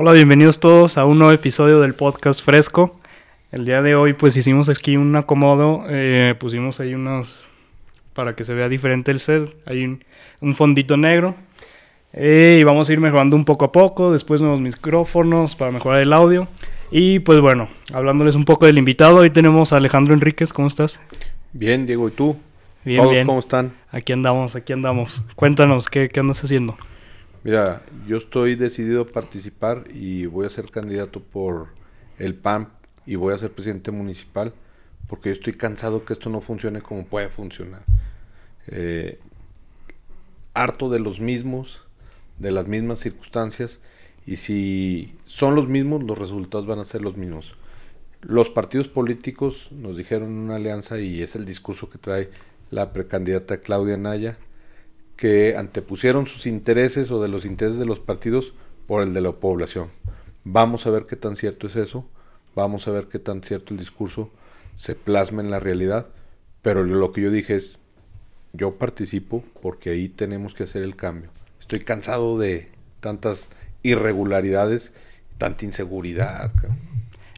Hola, bienvenidos todos a un nuevo episodio del podcast Fresco. El día de hoy pues hicimos aquí un acomodo, eh, pusimos ahí unos, para que se vea diferente el set, hay un, un fondito negro. Eh, y vamos a ir mejorando un poco a poco, después nuevos micrófonos para mejorar el audio. Y pues bueno, hablándoles un poco del invitado, hoy tenemos a Alejandro Enríquez, ¿cómo estás? Bien, Diego, ¿y tú? Bien, ¿Todos bien. cómo están? Aquí andamos, aquí andamos. Cuéntanos, ¿qué, qué andas haciendo? Mira, yo estoy decidido a participar y voy a ser candidato por el PAN y voy a ser presidente municipal porque yo estoy cansado que esto no funcione como puede funcionar. Eh, harto de los mismos, de las mismas circunstancias y si son los mismos, los resultados van a ser los mismos. Los partidos políticos nos dijeron una alianza y es el discurso que trae la precandidata Claudia Naya, que antepusieron sus intereses o de los intereses de los partidos por el de la población. Vamos a ver qué tan cierto es eso, vamos a ver qué tan cierto el discurso se plasma en la realidad, pero lo que yo dije es, yo participo porque ahí tenemos que hacer el cambio. Estoy cansado de tantas irregularidades, tanta inseguridad.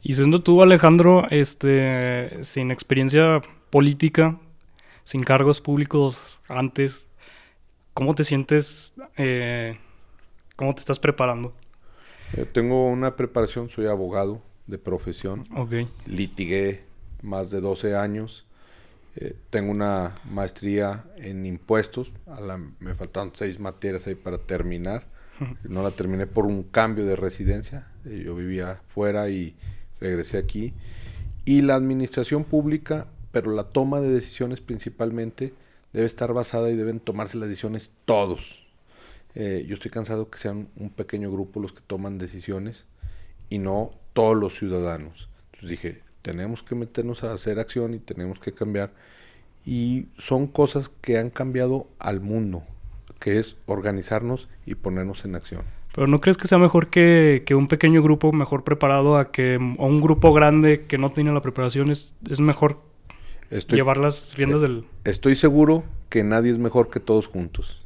Y siendo tú, Alejandro, este, sin experiencia política, sin cargos públicos antes, ¿cómo te sientes? eh, ¿Cómo te estás preparando? Yo tengo una preparación, soy abogado de profesión, Ok. litigué más de 12 años, eh, tengo una maestría en impuestos, a la- me faltaron seis materias ahí para terminar, no la terminé por un cambio de residencia, eh, yo vivía fuera y regresé aquí, y la administración pública, pero la toma de decisiones principalmente debe estar basada y deben tomarse las decisiones todos. Eh, yo estoy cansado que sean un pequeño grupo los que toman decisiones y no todos los ciudadanos. Entonces dije, tenemos que meternos a hacer acción y tenemos que cambiar. Y son cosas que han cambiado al mundo, que es organizarnos y ponernos en acción. Pero ¿no crees que sea mejor que, que un pequeño grupo mejor preparado a que a un grupo grande que no tiene la preparación? Es, es mejor Estoy, llevar las riendas eh, del... estoy seguro que nadie es mejor que todos juntos.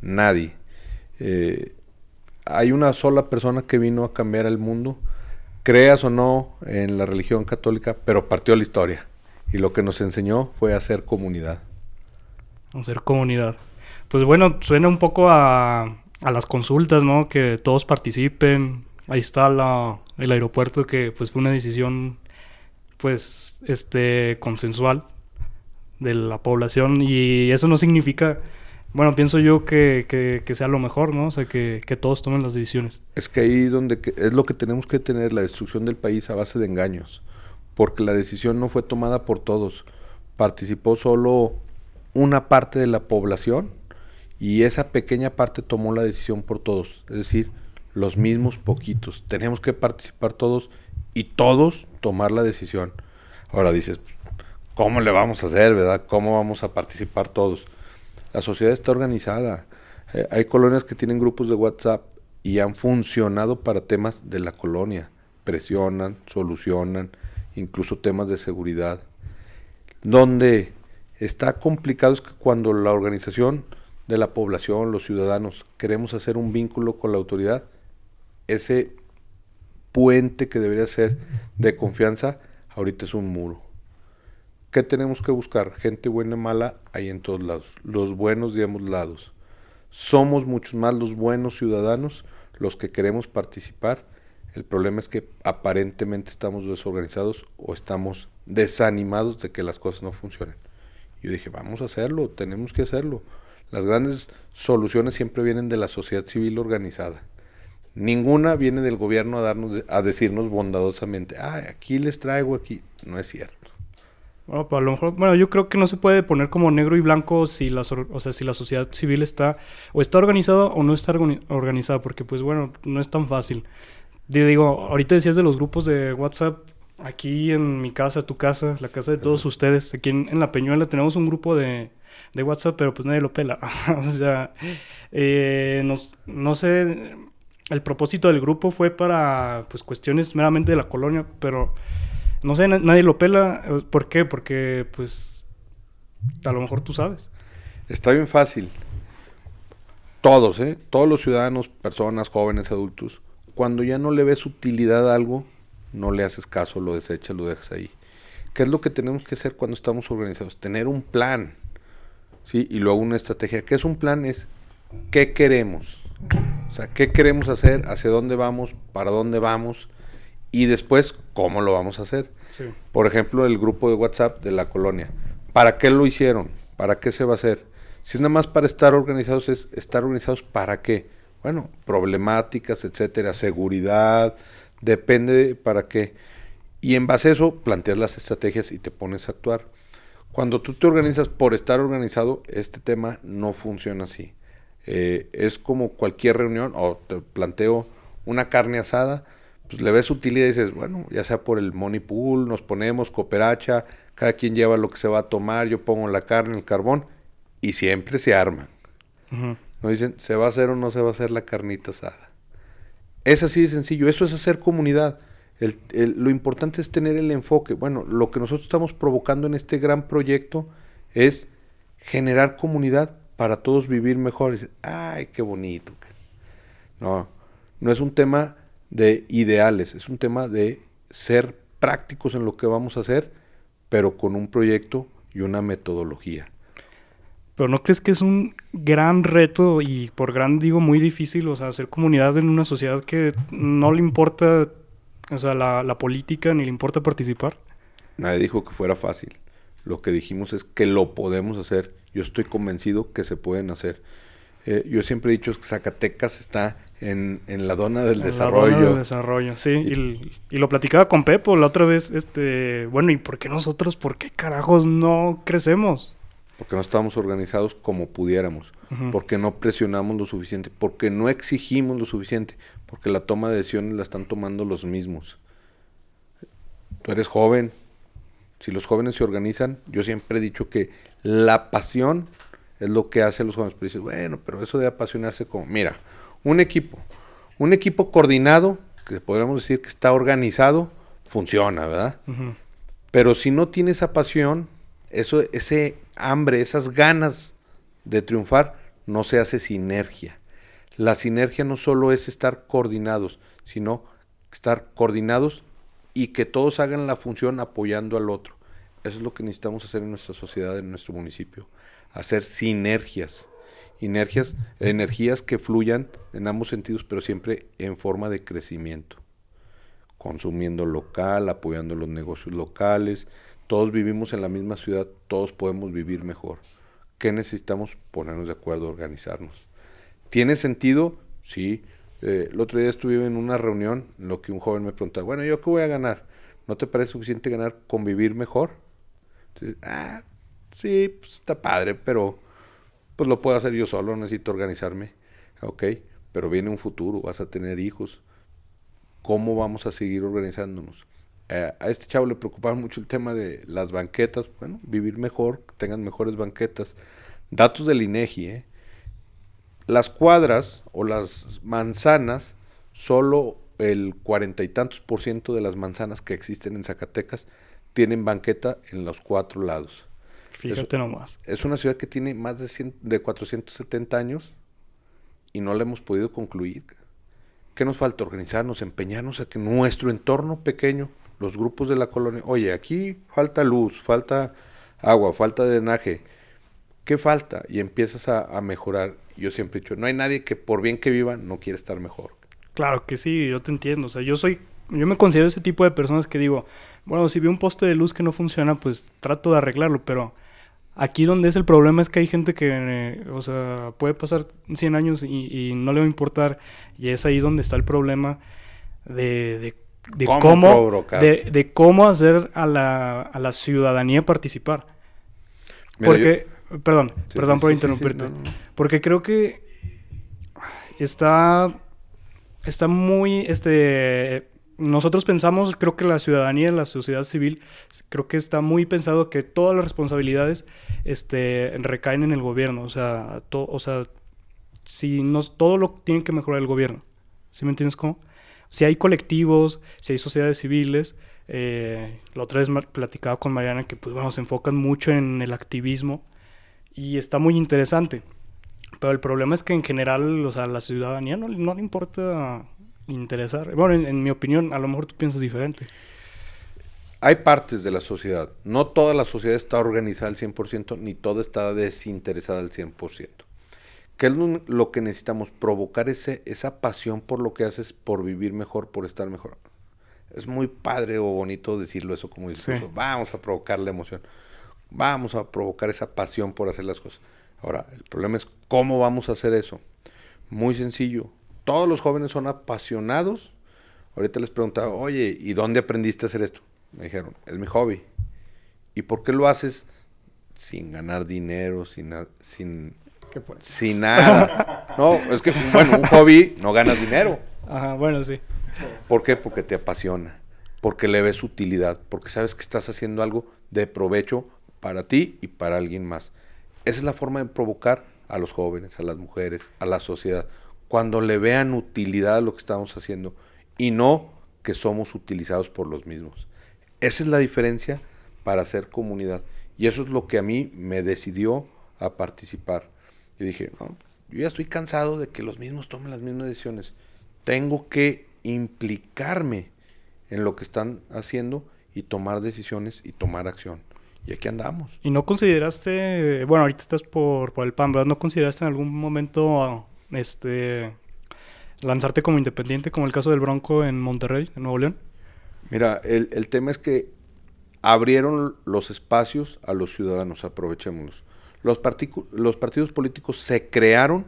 Nadie. Eh, hay una sola persona que vino a cambiar el mundo, creas o no en la religión católica, pero partió la historia. Y lo que nos enseñó fue a hacer comunidad. hacer comunidad. Pues bueno, suena un poco a, a las consultas, ¿no? Que todos participen. Ahí está la, el aeropuerto que pues fue una decisión pues este consensual de la población y eso no significa, bueno, pienso yo que, que, sea lo mejor, ¿no? O sea, que, que todos tomen las decisiones. Es que ahí donde es lo que tenemos que tener la destrucción del país a base de engaños, porque la decisión no fue tomada por todos, participó solo una parte de la población y esa pequeña parte tomó la decisión por todos, es decir, los mismos poquitos. Tenemos que participar todos y todos tomar la decisión. Ahora dices, ¿cómo le vamos a hacer, verdad? ¿Cómo vamos a participar todos? La sociedad está organizada. Eh, hay colonias que tienen grupos de WhatsApp y han funcionado para temas de la colonia. Presionan, solucionan, incluso temas de seguridad. Donde está complicado es que cuando la organización de la población, los ciudadanos, queremos hacer un vínculo con la autoridad, ese puente que debería ser de confianza, ahorita es un muro. ¿Qué tenemos que buscar? Gente buena y mala hay en todos lados. Los buenos de ambos lados. Somos muchos más los buenos ciudadanos los que queremos participar. El problema es que aparentemente estamos desorganizados o estamos desanimados de que las cosas no funcionen. Yo dije, vamos a hacerlo, tenemos que hacerlo. Las grandes soluciones siempre vienen de la sociedad civil organizada. Ninguna viene del gobierno a darnos a decirnos bondadosamente, ah, aquí les traigo aquí. No es cierto. Bueno, pues a lo mejor, bueno, yo creo que no se puede poner como negro y blanco si la, o sea, si la sociedad civil está o está organizada o no está organi- organizada, porque pues bueno, no es tan fácil. Yo digo, ahorita decías de los grupos de WhatsApp, aquí en mi casa, tu casa, la casa de todos ustedes, aquí en, en La Peñuela tenemos un grupo de, de WhatsApp, pero pues nadie lo pela. o sea, eh, nos- no sé, el propósito del grupo fue para pues cuestiones meramente de la colonia, pero no sé, na- nadie lo pela. eh, ¿Por qué? Porque, pues, a lo mejor tú sabes. Está bien fácil. Todos, ¿eh? Todos los ciudadanos, personas, jóvenes, adultos, cuando ya no le ves utilidad a algo, no le haces caso, lo desechas, lo dejas ahí. ¿Qué es lo que tenemos que hacer cuando estamos organizados? Tener un plan, ¿sí? Y luego una estrategia. ¿Qué es un plan? Es qué queremos. O sea, qué queremos hacer, hacia dónde vamos, para dónde vamos y después cómo lo vamos a hacer. Por ejemplo, el grupo de WhatsApp de la colonia. ¿Para qué lo hicieron? ¿Para qué se va a hacer? Si es nada más para estar organizados, es estar organizados para qué. Bueno, problemáticas, etcétera, seguridad, depende para qué. Y en base a eso, planteas las estrategias y te pones a actuar. Cuando tú te organizas por estar organizado, este tema no funciona así. Eh, es como cualquier reunión, o te planteo una carne asada, pues le ves utilidad y dices, bueno, ya sea por el money pool, nos ponemos cooperacha, cada quien lleva lo que se va a tomar, yo pongo la carne, el carbón, y siempre se arman. Nos dicen, ¿se va a hacer o no se va a hacer la carnita asada? Es así de sencillo, eso es hacer comunidad. lo importante es tener el enfoque. Bueno, lo que nosotros estamos provocando en este gran proyecto es generar comunidad para todos vivir mejor. Ay, qué bonito. No, no es un tema de ideales, es un tema de ser prácticos en lo que vamos a hacer, pero con un proyecto y una metodología. Pero ¿no crees que es un gran reto y por gran digo muy difícil, o sea, hacer comunidad en una sociedad que no le importa, o sea, la, la política ni le importa participar? Nadie dijo que fuera fácil. Lo que dijimos es que lo podemos hacer. Yo estoy convencido que se pueden hacer. Eh, yo siempre he dicho que Zacatecas está en, en la dona del desarrollo. La dona del desarrollo, sí. Y, y, lo platicaba con Pepo la otra vez. este Bueno, ¿y por qué nosotros, por qué carajos no crecemos? porque no estamos organizados como pudiéramos, porque no presionamos lo suficiente, porque no exigimos lo suficiente, porque la toma de decisiones la están tomando los mismos. Tú eres joven, si los jóvenes se organizan, yo siempre he dicho que la pasión es lo que hace a los jóvenes, pero dices, bueno, pero eso de apasionarse como, mira, un equipo, un equipo coordinado, que podríamos decir que está organizado, funciona, ¿verdad? Pero si no tiene esa pasión, eso, ese hambre, esas ganas de triunfar, no se hace sinergia. La sinergia no solo es estar coordinados, sino estar coordinados y que todos hagan la función apoyando al otro. Eso es lo que necesitamos hacer en nuestra sociedad, en nuestro municipio. Hacer sinergias. Energías, energías que fluyan en ambos sentidos, pero siempre en forma de crecimiento. Consumiendo local, apoyando los negocios locales, todos vivimos en la misma ciudad, todos podemos vivir mejor. ¿Qué necesitamos? Ponernos de acuerdo, organizarnos. ¿Tiene sentido? Sí. Eh, el otro día estuve en una reunión en lo que un joven me preguntaba, bueno, ¿yo qué voy a ganar? ¿No te parece suficiente ganar convivir mejor? Entonces, ah, sí, pues está padre, pero pues lo puedo hacer yo solo, necesito organizarme. Ok, pero viene un futuro, vas a tener hijos. ¿Cómo vamos a seguir organizándonos? Eh, a este chavo le preocupaba mucho el tema de las banquetas, bueno, vivir mejor, que tengan mejores banquetas. Datos del INEGI, ¿eh? Las cuadras o las manzanas, solo el cuarenta y tantos por ciento de las manzanas que existen en Zacatecas tienen banqueta en los cuatro lados. Fíjate nomás. Es una ciudad que tiene más de, de 470 años y no la hemos podido concluir. ¿Qué nos falta? Organizarnos, empeñarnos a que nuestro entorno pequeño los grupos de la colonia, oye, aquí falta luz, falta agua, falta drenaje, ¿qué falta? Y empiezas a, mejorar. Yo siempre he dicho, no hay nadie que por bien que viva no quiere estar mejor. Claro que sí, yo te entiendo. O sea, yo soy, yo me considero ese tipo de personas que digo, bueno, si veo un poste de luz que no funciona, pues trato de arreglarlo, pero aquí donde es el problema es que hay gente que, eh, o sea, puede pasar 100 años y, no le va a importar, y es ahí donde está el problema de, de de cómo, de, cómo hacer a la, a la ciudadanía participar. Porque, perdón, perdón por interrumpirte. Porque creo que está, está muy, este, nosotros pensamos, creo que la ciudadanía, la sociedad civil, creo que está muy pensado que todas las responsabilidades, este, recaen en el gobierno. O sea, o sea, si no, todo lo tiene que mejorar el gobierno. ¿Sí me entiendes cómo? si hay colectivos, si hay sociedades civiles, eh, la otra vez platicaba con Mariana que pues bueno, se enfocan mucho en el activismo y está muy interesante. Pero el problema es que en general, o sea, la ciudadanía no, no le importa interesar. Bueno, en, mi opinión, a lo mejor tú piensas diferente. Hay partes de la sociedad. No toda la sociedad está organizada al 100%, ni toda está desinteresada al 100%. ¿Qué es lo que necesitamos? Provocar ese, esa pasión por lo que haces, por vivir mejor, por estar mejor. Es muy padre o bonito decirlo eso como discurso. Vamos a provocar la emoción. Vamos a provocar esa pasión por hacer las cosas. Ahora, el problema es cómo vamos a hacer eso. Muy sencillo. Todos los jóvenes son apasionados. Ahorita les preguntaba, oye, ¿y dónde aprendiste a hacer esto? Me dijeron, es mi hobby. ¿Y por qué lo haces sin ganar dinero, sin, sin, sin nada? no, es que, bueno, un hobby no ganas dinero. Ajá, bueno, sí. ¿Por qué? Porque te apasiona, porque le ves utilidad, porque sabes que estás haciendo algo de provecho para ti y para alguien más. Esa es la forma de provocar a los jóvenes, a las mujeres, a la sociedad, cuando le vean utilidad a lo que estamos haciendo y no que somos utilizados por los mismos. Esa es la diferencia para hacer comunidad. Y eso es lo que a mí me decidió a participar. Yo dije, no, yo ya estoy cansado de que los mismos tomen las mismas decisiones. Tengo que implicarme en lo que están haciendo y tomar decisiones y tomar acción. Y aquí andamos. ¿Y no consideraste, bueno, ahorita estás por, por el PAN, ¿verdad? ¿No consideraste en algún momento este lanzarte como independiente, como el caso del Bronco en Monterrey, en Nuevo León? Mira, el, el tema es que abrieron los espacios a los ciudadanos, aprovechémoslos. Los, los partidos políticos se crearon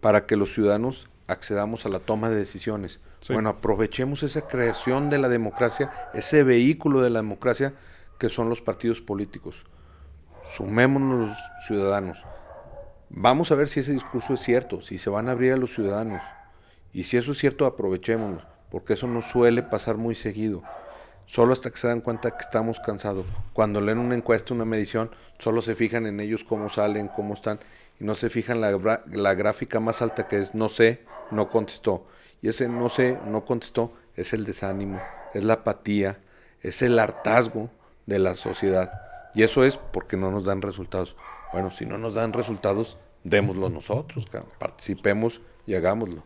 para que los ciudadanos accedamos a la toma de decisiones. Bueno, aprovechemos esa creación de la democracia, ese vehículo de la democracia que son los partidos políticos. Sumémonos los ciudadanos. Vamos a ver si ese discurso es cierto, si se van a abrir a los ciudadanos. Y si eso es cierto, aprovechémonos, porque eso no suele pasar muy seguido. Solo hasta que se dan cuenta que estamos cansados. Cuando leen una encuesta, una medición, solo se fijan en ellos cómo salen, cómo están, y no se fijan la, la gráfica más alta que es no sé, no contestó. Y ese no sé, no contestó, es el desánimo, es la apatía, es el hartazgo de la sociedad. Y eso es porque no nos dan resultados. Bueno, si no nos dan resultados, démoslo nosotros, participemos y hagámoslo.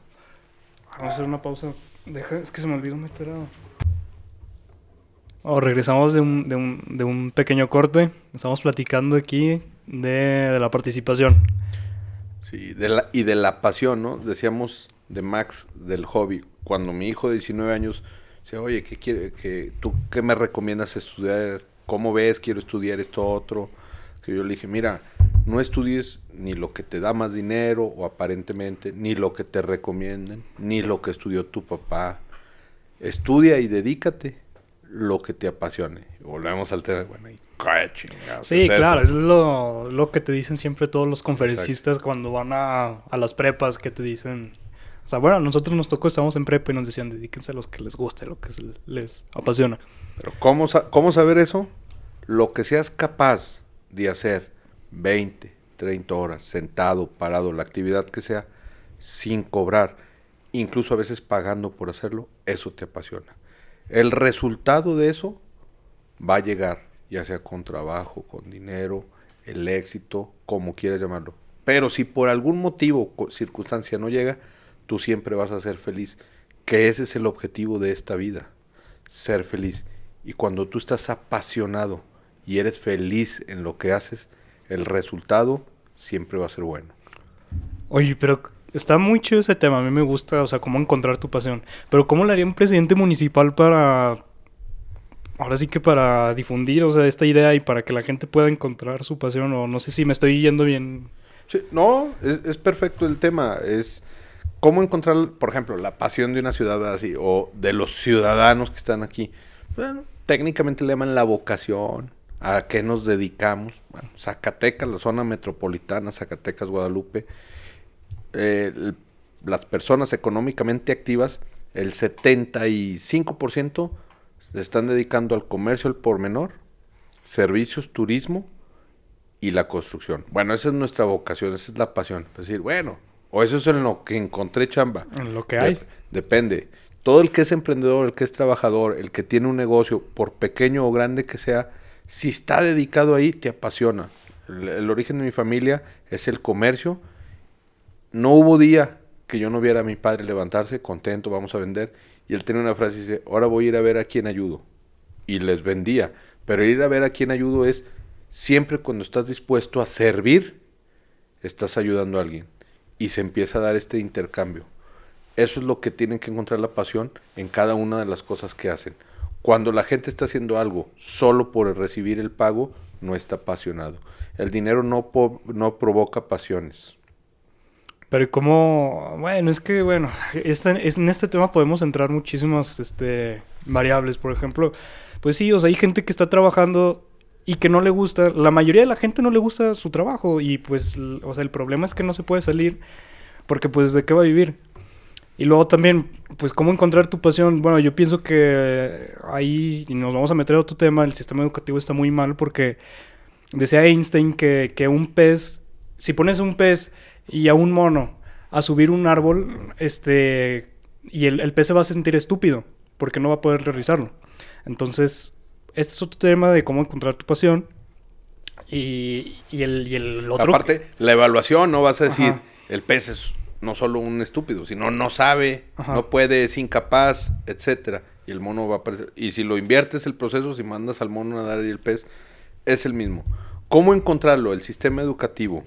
Vamos a hacer una pausa. Deja, es que se me olvidó meter a... Oh, regresamos de un, de, un, de un, pequeño corte. Estamos platicando aquí de, de la participación. Sí, de la, y de la pasión, ¿no? Decíamos de Max, del hobby. Cuando mi hijo de 19 años dice, oye, ¿qué quiere, que, ¿tú qué me recomiendas estudiar? ¿Cómo ves? Quiero estudiar esto otro. Que yo le dije, mira, no estudies ni lo que te da más dinero o aparentemente, ni lo que te recomienden, ni lo que estudió tu papá. Estudia y dedícate lo que te apasione. Volvemos al tema, bueno, y Sí, claro, es lo, lo, que te dicen siempre todos los conferencistas cuando van a, a las prepas, que te dicen, o sea, bueno, nosotros nos tocó, estamos en prepa y nos decían, dedíquense a los que les guste, lo que les apasiona. Pero ¿cómo, ¿cómo saber eso? Lo que seas capaz de hacer 20, 30 horas, sentado, parado, la actividad que sea, sin cobrar, incluso a veces pagando por hacerlo, eso te apasiona. El resultado de eso va a llegar, ya sea con trabajo, con dinero, el éxito, como quieras llamarlo. Pero si por algún motivo, circunstancia no llega, tú siempre vas a ser feliz. Que ese es el objetivo de esta vida, ser feliz. Y cuando tú estás apasionado y eres feliz en lo que haces, el resultado siempre va a ser bueno. Oye, pero está muy chido ese tema, a mí me gusta, o sea, cómo encontrar tu pasión. Pero ¿cómo le haría un presidente municipal para, ahora sí que para difundir, o sea, esta idea y para que la gente pueda encontrar su pasión? O no sé si me estoy yendo bien. Sí, no, es, es perfecto el tema, es ¿Cómo encontrar, por ejemplo, la pasión de una ciudad así o de los ciudadanos que están aquí? Bueno, técnicamente le llaman la vocación, a qué nos dedicamos. Bueno, Zacatecas, la zona metropolitana, Zacatecas, Guadalupe, eh, las personas económicamente activas, el 75% se están dedicando al comercio al por menor, servicios, turismo y la construcción. Bueno, esa es nuestra vocación, esa es la pasión. Es decir, bueno, o eso es en lo que encontré chamba. En lo que hay. depende. Todo el que es emprendedor, el que es trabajador, el que tiene un negocio, por pequeño o grande que sea, si está dedicado ahí, te apasiona. El, origen de mi familia es el comercio. No hubo día que yo no viera a mi padre levantarse, contento, vamos a vender. Y él tiene una frase y dice, ahora voy a ir a ver a quién ayudo. Y les vendía. Pero ir a ver a quién ayudo es siempre cuando estás dispuesto a servir, estás ayudando a alguien. Y se empieza a dar este intercambio. Eso es lo que tienen que encontrar la pasión en cada una de las cosas que hacen. Cuando la gente está haciendo algo solo por recibir el pago, no está apasionado. El dinero no, no provoca pasiones. Pero como, bueno, es que, bueno, este, en este tema podemos entrar muchísimas este, variables. Por ejemplo, pues sí, o sea, hay gente que está trabajando y que no le gusta, la mayoría de la gente no le gusta su trabajo y pues, o sea, el problema es que no se puede salir porque pues de qué va a vivir. Y luego también, pues, ¿cómo encontrar tu pasión? Bueno, yo pienso que ahí, y nos vamos a meter a otro tema, el sistema educativo está muy mal porque decía Einstein que, que un pez, si pones un pez y a un mono a subir un árbol, este, y el, el pez se va a sentir estúpido porque no va a poder realizarlo. Entonces, este es otro tema de cómo encontrar tu pasión. Y, y, el, y el otro... Aparte, la evaluación, no vas a decir, el pez es no solo un estúpido, sino no sabe, no puede, es incapaz, etcétera. Y el mono va a aparecer. Y si lo inviertes el proceso, si mandas al mono a nadar y el pez, es el mismo. ¿Cómo encontrarlo? El sistema educativo.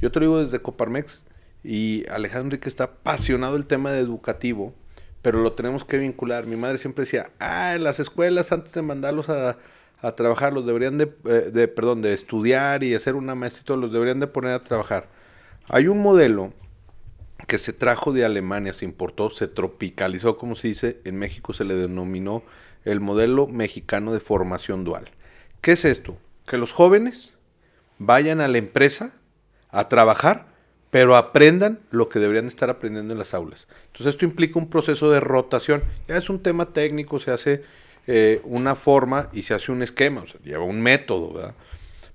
Yo te lo digo desde Coparmex y Alejandro Enrique está apasionado el tema de educativo, pero lo tenemos que vincular. Mi madre siempre decía, ah, en las escuelas antes de mandarlos a, a trabajar, los deberían de, eh, de, perdón, de estudiar y hacer una maestría, los deberían de poner a trabajar. Hay un modelo que se trajo de Alemania, se importó, se tropicalizó, como se dice, en México se le denominó el modelo mexicano de formación dual. ¿Qué es esto? Que los jóvenes vayan a la empresa a trabajar, pero aprendan lo que deberían estar aprendiendo en las aulas. Entonces esto implica un proceso de rotación. Ya es un tema técnico, se hace eh, una forma y se hace un esquema, o sea, lleva un método, ¿verdad?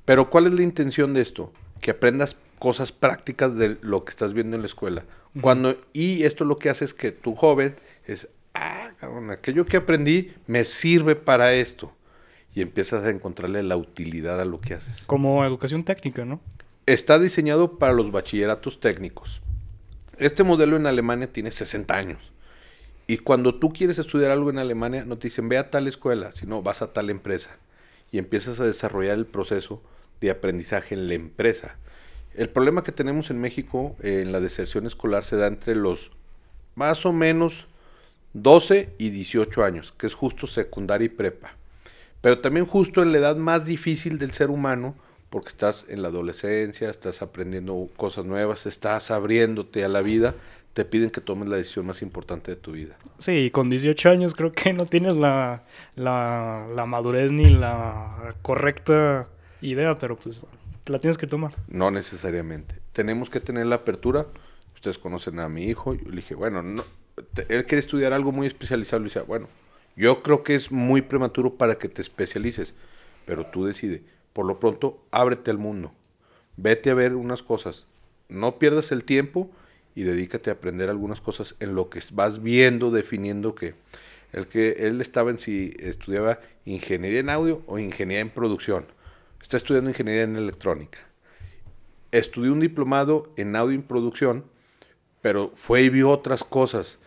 Pero ¿cuál es la intención de esto? Que aprendas cosas prácticas de lo que estás viendo en la escuela. Cuando, y esto lo que hace es que tu joven es, ah, cabrón, aquello que aprendí me sirve para esto. Y empiezas a encontrarle la utilidad a lo que haces. Como educación técnica, ¿no? Está diseñado para los bachilleratos técnicos. Este modelo en Alemania tiene 60 años. Y cuando tú quieres estudiar algo en Alemania, no te dicen ve a tal escuela, sino vas a tal empresa. Y empiezas a desarrollar el proceso de aprendizaje en la empresa. El problema que tenemos en México eh, en la deserción escolar se da entre los más o menos 12 y 18 años, que es justo secundaria y prepa. Pero también justo en la edad más difícil del ser humano, porque estás en la adolescencia, estás aprendiendo cosas nuevas, estás abriéndote a la vida, te piden que tomes la decisión más importante de tu vida. Sí, con 18 años creo que no tienes la, la, la madurez ni la correcta idea, pero pues la tienes que tomar. No necesariamente. Tenemos que tener la apertura. Ustedes conocen a mi hijo. Yo le dije, bueno, no, él quiere estudiar algo muy especializado. Le dije, bueno, yo creo que es muy prematuro para que te especialices, pero tú decides. Por lo pronto, ábrete al mundo. Vete a ver unas cosas. No pierdas el tiempo y dedícate a aprender algunas cosas en lo que vas viendo, definiendo que el que él estaba en si estudiaba ingeniería en audio o ingeniería en producción está estudiando ingeniería en electrónica. Estudió un diplomado en audio y producción, pero fue y vio otras cosas.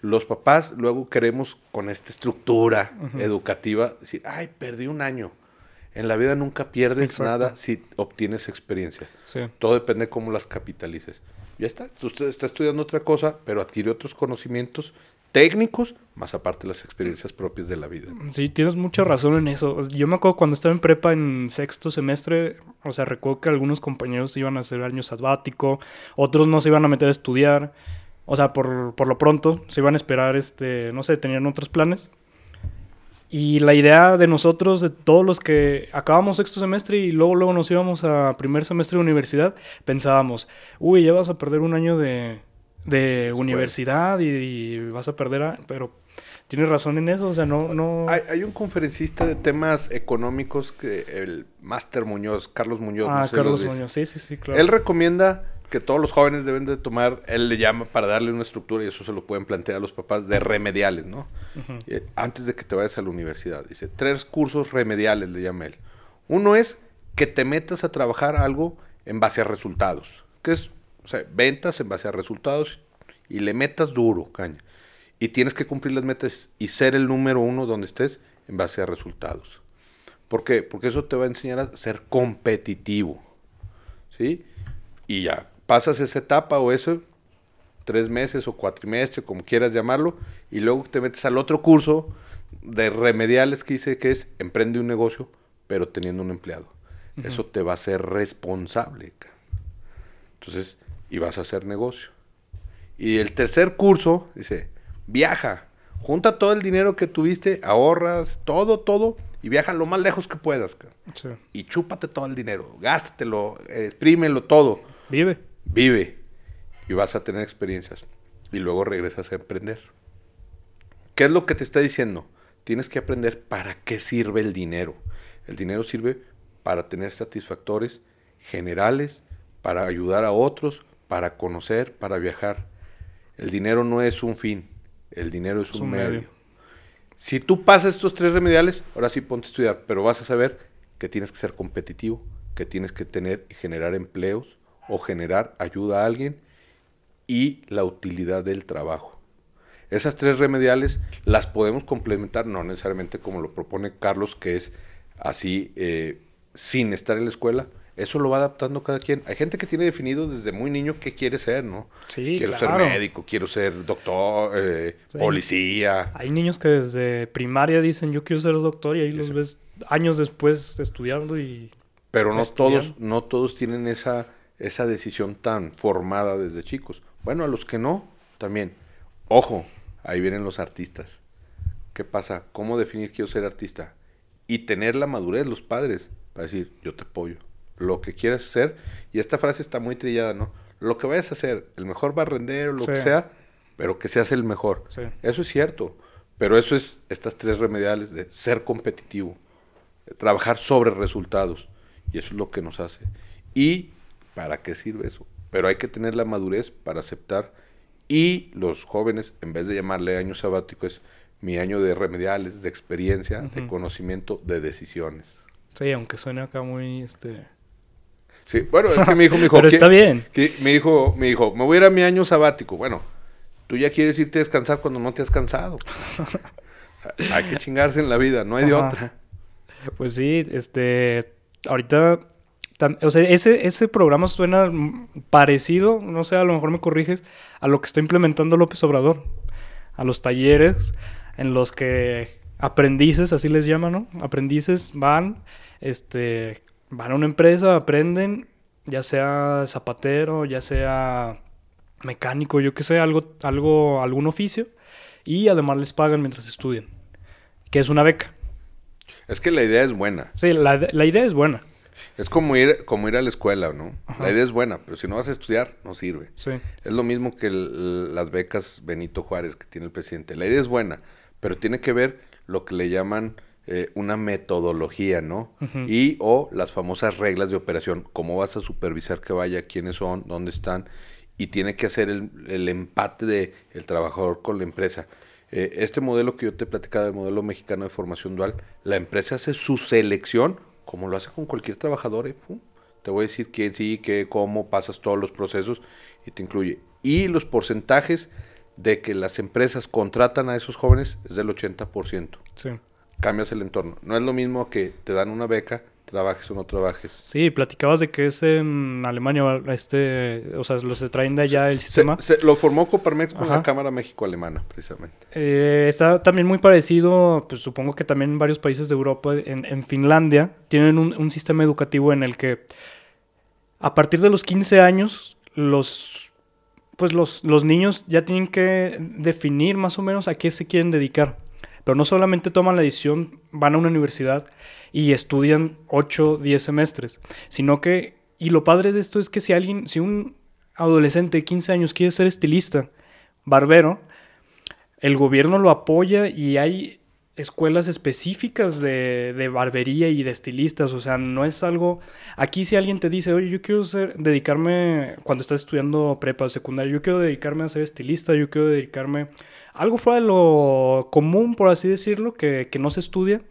Los papás luego queremos con esta estructura educativa decir, ay, perdí un año. En la vida nunca pierdes nada si obtienes experiencia. Todo depende de cómo las capitalices. Ya está, usted está estudiando otra cosa, pero adquiere otros conocimientos técnicos, más aparte las experiencias propias de la vida. Sí, tienes mucha razón en eso. Yo me acuerdo cuando estaba en prepa en sexto semestre, o sea, recuerdo que algunos compañeros iban a hacer año sabático, otros no se iban a meter a estudiar, o sea, por, por lo pronto, se iban a esperar, este, no sé, tenían otros planes. Y la idea de nosotros, de todos los que acabamos sexto semestre y luego, luego nos íbamos a primer semestre de universidad, pensábamos, uy, ya vas a perder un año de, de universidad y, vas a perder a, pero tienes razón en eso, o sea, no... no... Hay, un conferencista de temas económicos, que el Máster Muñoz, Carlos Muñoz. Ah, Carlos Muñoz, sí, sí, sí, claro. Él recomienda que todos los jóvenes deben de tomar, él le llama para darle una estructura y eso se lo pueden plantear a los papás de remediales, ¿no? antes de que te vayas a la universidad. Dice, tres cursos remediales le llama él. Uno es que te metas a trabajar algo en base a resultados, que es o sea, ventas en base a resultados y le metas duro, caña. Y tienes que cumplir las metas y ser el número uno donde estés en base a resultados. ¿Por qué? Porque eso te va a enseñar a ser competitivo. ¿Sí? Y ya, pasas esa etapa o eso, tres meses o cuatrimestre, como quieras llamarlo, y luego te metes al otro curso de remediales que dice que es emprende un negocio, pero teniendo un empleado. Eso te va a hacer responsable. Entonces, y vas a hacer negocio. Y el tercer curso dice, viaja, junta todo el dinero que tuviste, ahorras, todo, todo, y viaja lo más lejos que puedas. Y chúpate todo el dinero, gástatelo, exprímelo todo. Vive. Vive. Y vas a tener experiencias. Y luego regresas a emprender. ¿Qué es lo que te está diciendo? Tienes que aprender para qué sirve el dinero. El dinero sirve para tener satisfactores generales, para ayudar a otros, para conocer, para viajar. El dinero no es un fin, el dinero es, un, medio. Si tú pasas estos tres remediales, ahora sí ponte a estudiar, pero vas a saber que tienes que ser competitivo, que tienes que tener y generar empleos o generar ayuda a alguien y la utilidad del trabajo. Esas tres remediales las podemos complementar, no necesariamente como lo propone Carlos, que es así eh, sin estar en la escuela, eso lo va adaptando cada quien. Hay gente que tiene definido desde muy niño qué quiere ser, ¿no? Sí, quiero ser médico, quiero ser doctor, eh, policía. Hay niños que desde primaria dicen yo quiero ser doctor y ahí los ves años después estudiando y... Pero no todos, no todos tienen esa, esa decisión tan formada desde chicos. Bueno, a los que no, también. Ojo, ahí vienen los artistas. ¿Qué pasa? ¿Cómo definir quiero ser artista? Y tener la madurez, los padres, para decir, yo te apoyo lo que quieras hacer. Y esta frase está muy trillada, ¿no? Lo que vayas a hacer, el mejor barrendero, lo que sea, pero que seas el mejor. Eso es cierto. Pero eso es estas tres remediales de ser competitivo, trabajar sobre resultados. Y eso es lo que nos hace. ¿Y para qué sirve eso? Pero hay que tener la madurez para aceptar. Y los jóvenes, en vez de llamarle año sabático, es mi año de remediales, de experiencia, de conocimiento, de decisiones. Sí, aunque suene acá muy, este, Sí, bueno, es que mi hijo me dijo... Pero está bien. Que me dijo, me dijo, me voy a ir a mi año sabático. Bueno, tú ya quieres irte a descansar cuando no te has cansado. hay que chingarse en la vida, no hay de otra. Pues sí, este, ahorita, o sea, ese, ese programa suena parecido, no sé, a lo mejor me corriges, a lo que está implementando López Obrador, a los talleres en los que aprendices, así les llaman, ¿no? Aprendices van, este, van a una empresa, aprenden, ya sea zapatero, ya sea mecánico, yo que sé, algo, algo, algún oficio, y además les pagan mientras estudian, que es una beca. Es que la idea es buena. Sí, la, idea es buena. Es como ir, como ir a la escuela, ¿no? La idea es buena, pero si no vas a estudiar, no sirve. Sí. Es lo mismo que las becas Benito Juárez que tiene el presidente. La idea es buena, pero tiene que ver lo que le llaman eh, una metodología, ¿no? Y o las famosas reglas de operación, cómo vas a supervisar que vaya, quiénes son, dónde están, y tiene que hacer el, empate de el trabajador con la empresa. Eh, este modelo que yo te platicaba, el modelo mexicano de formación dual, la empresa hace su selección, como lo hace con cualquier trabajador, ¿eh? te voy a decir quién sí, qué, cómo, pasas todos los procesos y te incluye. Y los porcentajes de que las empresas contratan a esos jóvenes es del 80%. Sí cambias el entorno. No es lo mismo que te dan una beca, trabajes o no trabajes. Sí, platicabas de que es en Alemania, este, o sea, los se traen de allá el sistema. lo formó Coparmex con la Cámara México-Alemana, precisamente. Eh, está también muy parecido, pues supongo que también en varios países de Europa, en, Finlandia, tienen un, sistema educativo en el que a partir de los 15 años, los, pues los, los niños ya tienen que definir más o menos a qué se quieren dedicar. Pero no solamente toman la decisión, van a una universidad y estudian 8, 10 semestres, sino que, y lo padre de esto es que si alguien, si un adolescente de 15 años quiere ser estilista, barbero, el gobierno lo apoya y hay escuelas específicas de, de, barbería y de estilistas, o sea, no es algo... Aquí si alguien te dice, oye, yo quiero ser, dedicarme, cuando estás estudiando prepa o secundaria, yo quiero dedicarme a ser estilista, yo quiero dedicarme algo fuera de lo común, por así decirlo, que, no se estudia.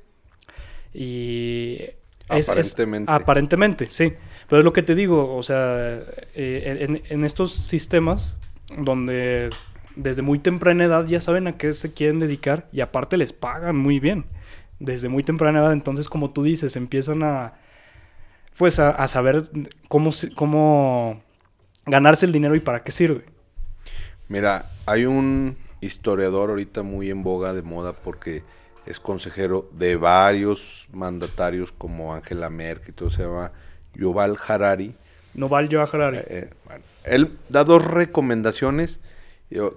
Y... aparentemente. aparentemente, sí. Pero es lo que te digo, o sea, eh, en, estos sistemas donde desde muy temprana edad ya saben a qué se quieren dedicar y aparte les pagan muy bien. Desde muy temprana edad, entonces como tú dices, empiezan a pues a, saber cómo, cómo ganarse el dinero y para qué sirve. Mira, hay un historiador ahorita muy en boga de moda porque es consejero de varios mandatarios como Angela Merkel, todo se llama Yuval Harari. Noval Yuval Harari. Eh, eh, él da dos recomendaciones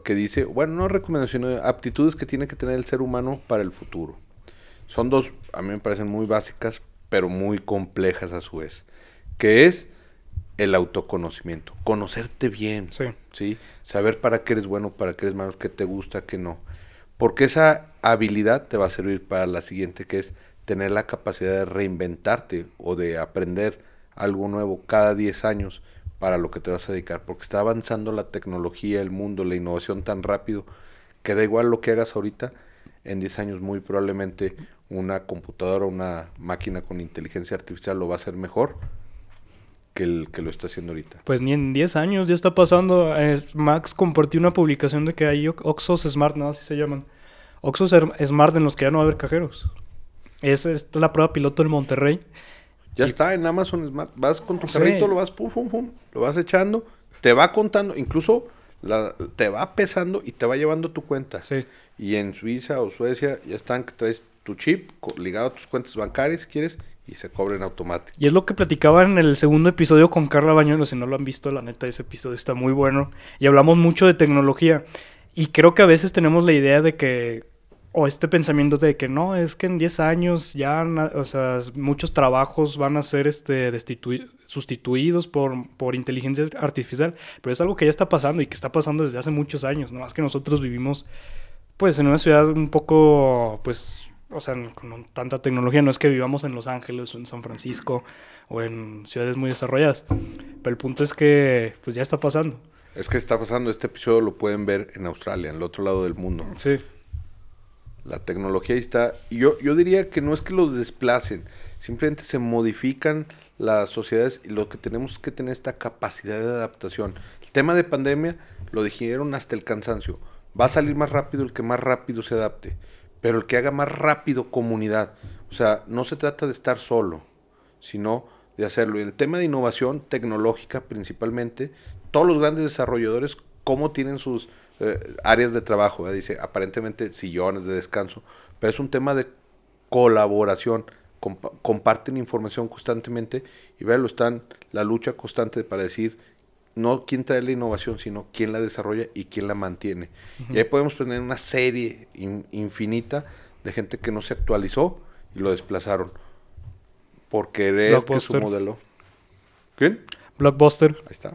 que dice, bueno, no recomendaciones, aptitudes que tiene que tener el ser humano para el futuro. Son dos, a mí me parecen muy básicas, pero muy complejas a su vez, que es el autoconocimiento, conocerte bien, sí. Saber para qué eres bueno, para qué eres malo, qué te gusta, qué no. Porque esa habilidad te va a servir para la siguiente, que es tener la capacidad de reinventarte o de aprender algo nuevo cada 10 años para lo que te vas a dedicar, porque está avanzando la tecnología, el mundo, la innovación tan rápido que da igual lo que hagas ahorita, en 10 años muy probablemente una computadora, una máquina con inteligencia artificial lo va a hacer mejor que el que lo está haciendo ahorita. Pues ni en 10 años ya está pasando. Max compartió una publicación de que hay Oxos Smart, ¿no? Así se llaman. Oxos Smart en los que ya no va a haber cajeros. Esa es la prueba piloto en Monterrey. Ya está en Amazon Smart. Vas con tu carrito, lo vas pum, pum, pum, lo vas echando, te va contando, incluso te va pesando y te va llevando tu cuenta. Sí. Y en Suiza o Suecia ya están que traes tu chip ligado a tus cuentas bancarias, si quieres, y se cobren automático. Y es lo que platicaba en el segundo episodio con Carla Bañuelos, si no lo han visto, la neta, ese episodio está muy bueno. Y hablamos mucho de tecnología. Y creo que a veces tenemos la idea de que, o este pensamiento de que no, es que en 10 años ya, o sea, muchos trabajos van a ser este, sustituidos por, por inteligencia artificial. Pero es algo que ya está pasando y que está pasando desde hace muchos años. No más que nosotros vivimos, pues, en una ciudad un poco, pues, o sea, con tanta tecnología. No es que vivamos en Los Ángeles o en San Francisco o en ciudades muy desarrolladas. Pero el punto es que pues ya está pasando. Es que está pasando, este episodio lo pueden ver en Australia, en el otro lado del mundo. Sí. La tecnología ahí está. Y yo, yo diría que no es que lo desplacen, simplemente se modifican las sociedades y lo que tenemos es que tener esta capacidad de adaptación. El tema de pandemia lo dijeron hasta el cansancio. Va a salir más rápido el que más rápido se adapte pero el que haga más rápido comunidad. O sea, no se trata de estar solo, sino de hacerlo. Y el tema de innovación tecnológica principalmente, todos los grandes desarrolladores, cómo tienen sus eh, áreas de trabajo, dice, aparentemente sillones de descanso, pero es un tema de colaboración, comparten información constantemente y lo están la lucha constante para decir no quién trae la innovación, sino quién la desarrolla y quién la mantiene. Y ahí podemos tener una serie infinita de gente que no se actualizó y lo desplazaron por querer que su modelo. ¿Quién? Blockbuster. Ahí está.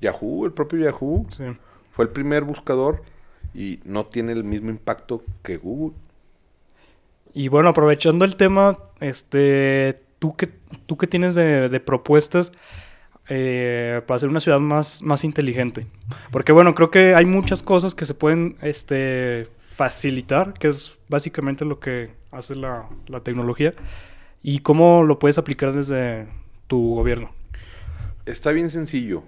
Yahoo, el propio Yahoo. Fue el primer buscador y no tiene el mismo impacto que Google. Y bueno, aprovechando el tema, este, tú que tú qué tienes de, de propuestas, eh, para hacer una ciudad más, más inteligente. Porque bueno, creo que hay muchas cosas que se pueden este, facilitar, que es básicamente lo que hace la, la tecnología. ¿Y cómo lo puedes aplicar desde tu gobierno? Está bien sencillo.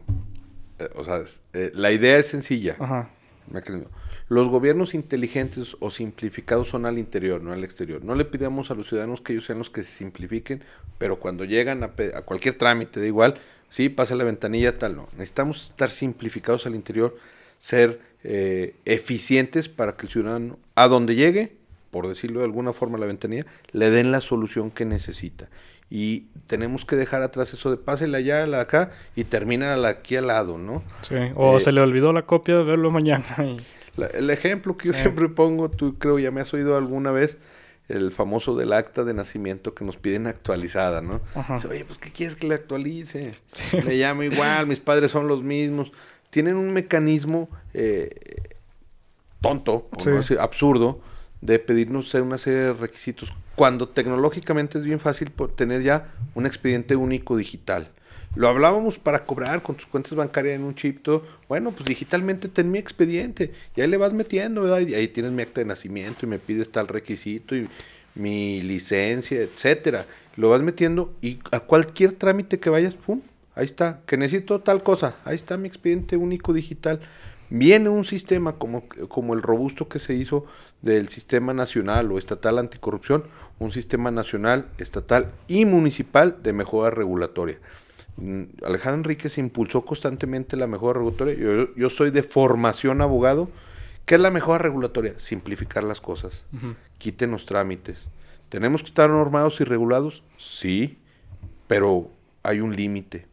Eh, o sea, eh, la idea es sencilla. Ajá. Los gobiernos inteligentes o simplificados son al interior, no al exterior. No le pidamos a los ciudadanos que ellos sean los que se simplifiquen, pero cuando llegan a, a cualquier trámite, da igual, sí, pasa la ventanilla, tal, no. Necesitamos estar simplificados al interior, ser eh, eficientes para que el ciudadano, a donde llegue, por decirlo de alguna forma, la ventanilla, le den la solución que necesita. Y tenemos que dejar atrás eso de pásela allá, la acá, y termina aquí al lado, ¿no? Sí, o eh, se le olvidó la copia de verlo mañana. el ejemplo que yo siempre pongo, tú creo ya me has oído alguna vez, el famoso del acta de nacimiento que nos piden actualizada, ¿no? Oye, pues ¿qué quieres que le actualice? Me llamo igual, mis padres son los mismos. Tienen un mecanismo eh, tonto, absurdo, de pedirnos una serie de requisitos, cuando tecnológicamente es bien fácil tener ya un expediente único digital. Lo hablábamos para cobrar con tus cuentas bancarias en un chip. Bueno, pues digitalmente ten mi expediente. Y ahí le vas metiendo, ¿verdad? Ahí tienes mi acta de nacimiento y me pides tal requisito y mi licencia, etcétera. Lo vas metiendo y a cualquier trámite que vayas, ¡pum! Ahí está. Que necesito tal cosa. Ahí está mi expediente único digital. Viene un sistema como, como el robusto que se hizo del sistema nacional o estatal anticorrupción, un sistema nacional, estatal y municipal de mejora regulatoria. Mm, Alejandro Enríquez impulsó constantemente la mejora regulatoria. Yo, yo soy de formación abogado. ¿Qué es la mejora regulatoria? Simplificar las cosas. Quiten los trámites. ¿Tenemos que estar normados y regulados? Sí, pero hay un límite.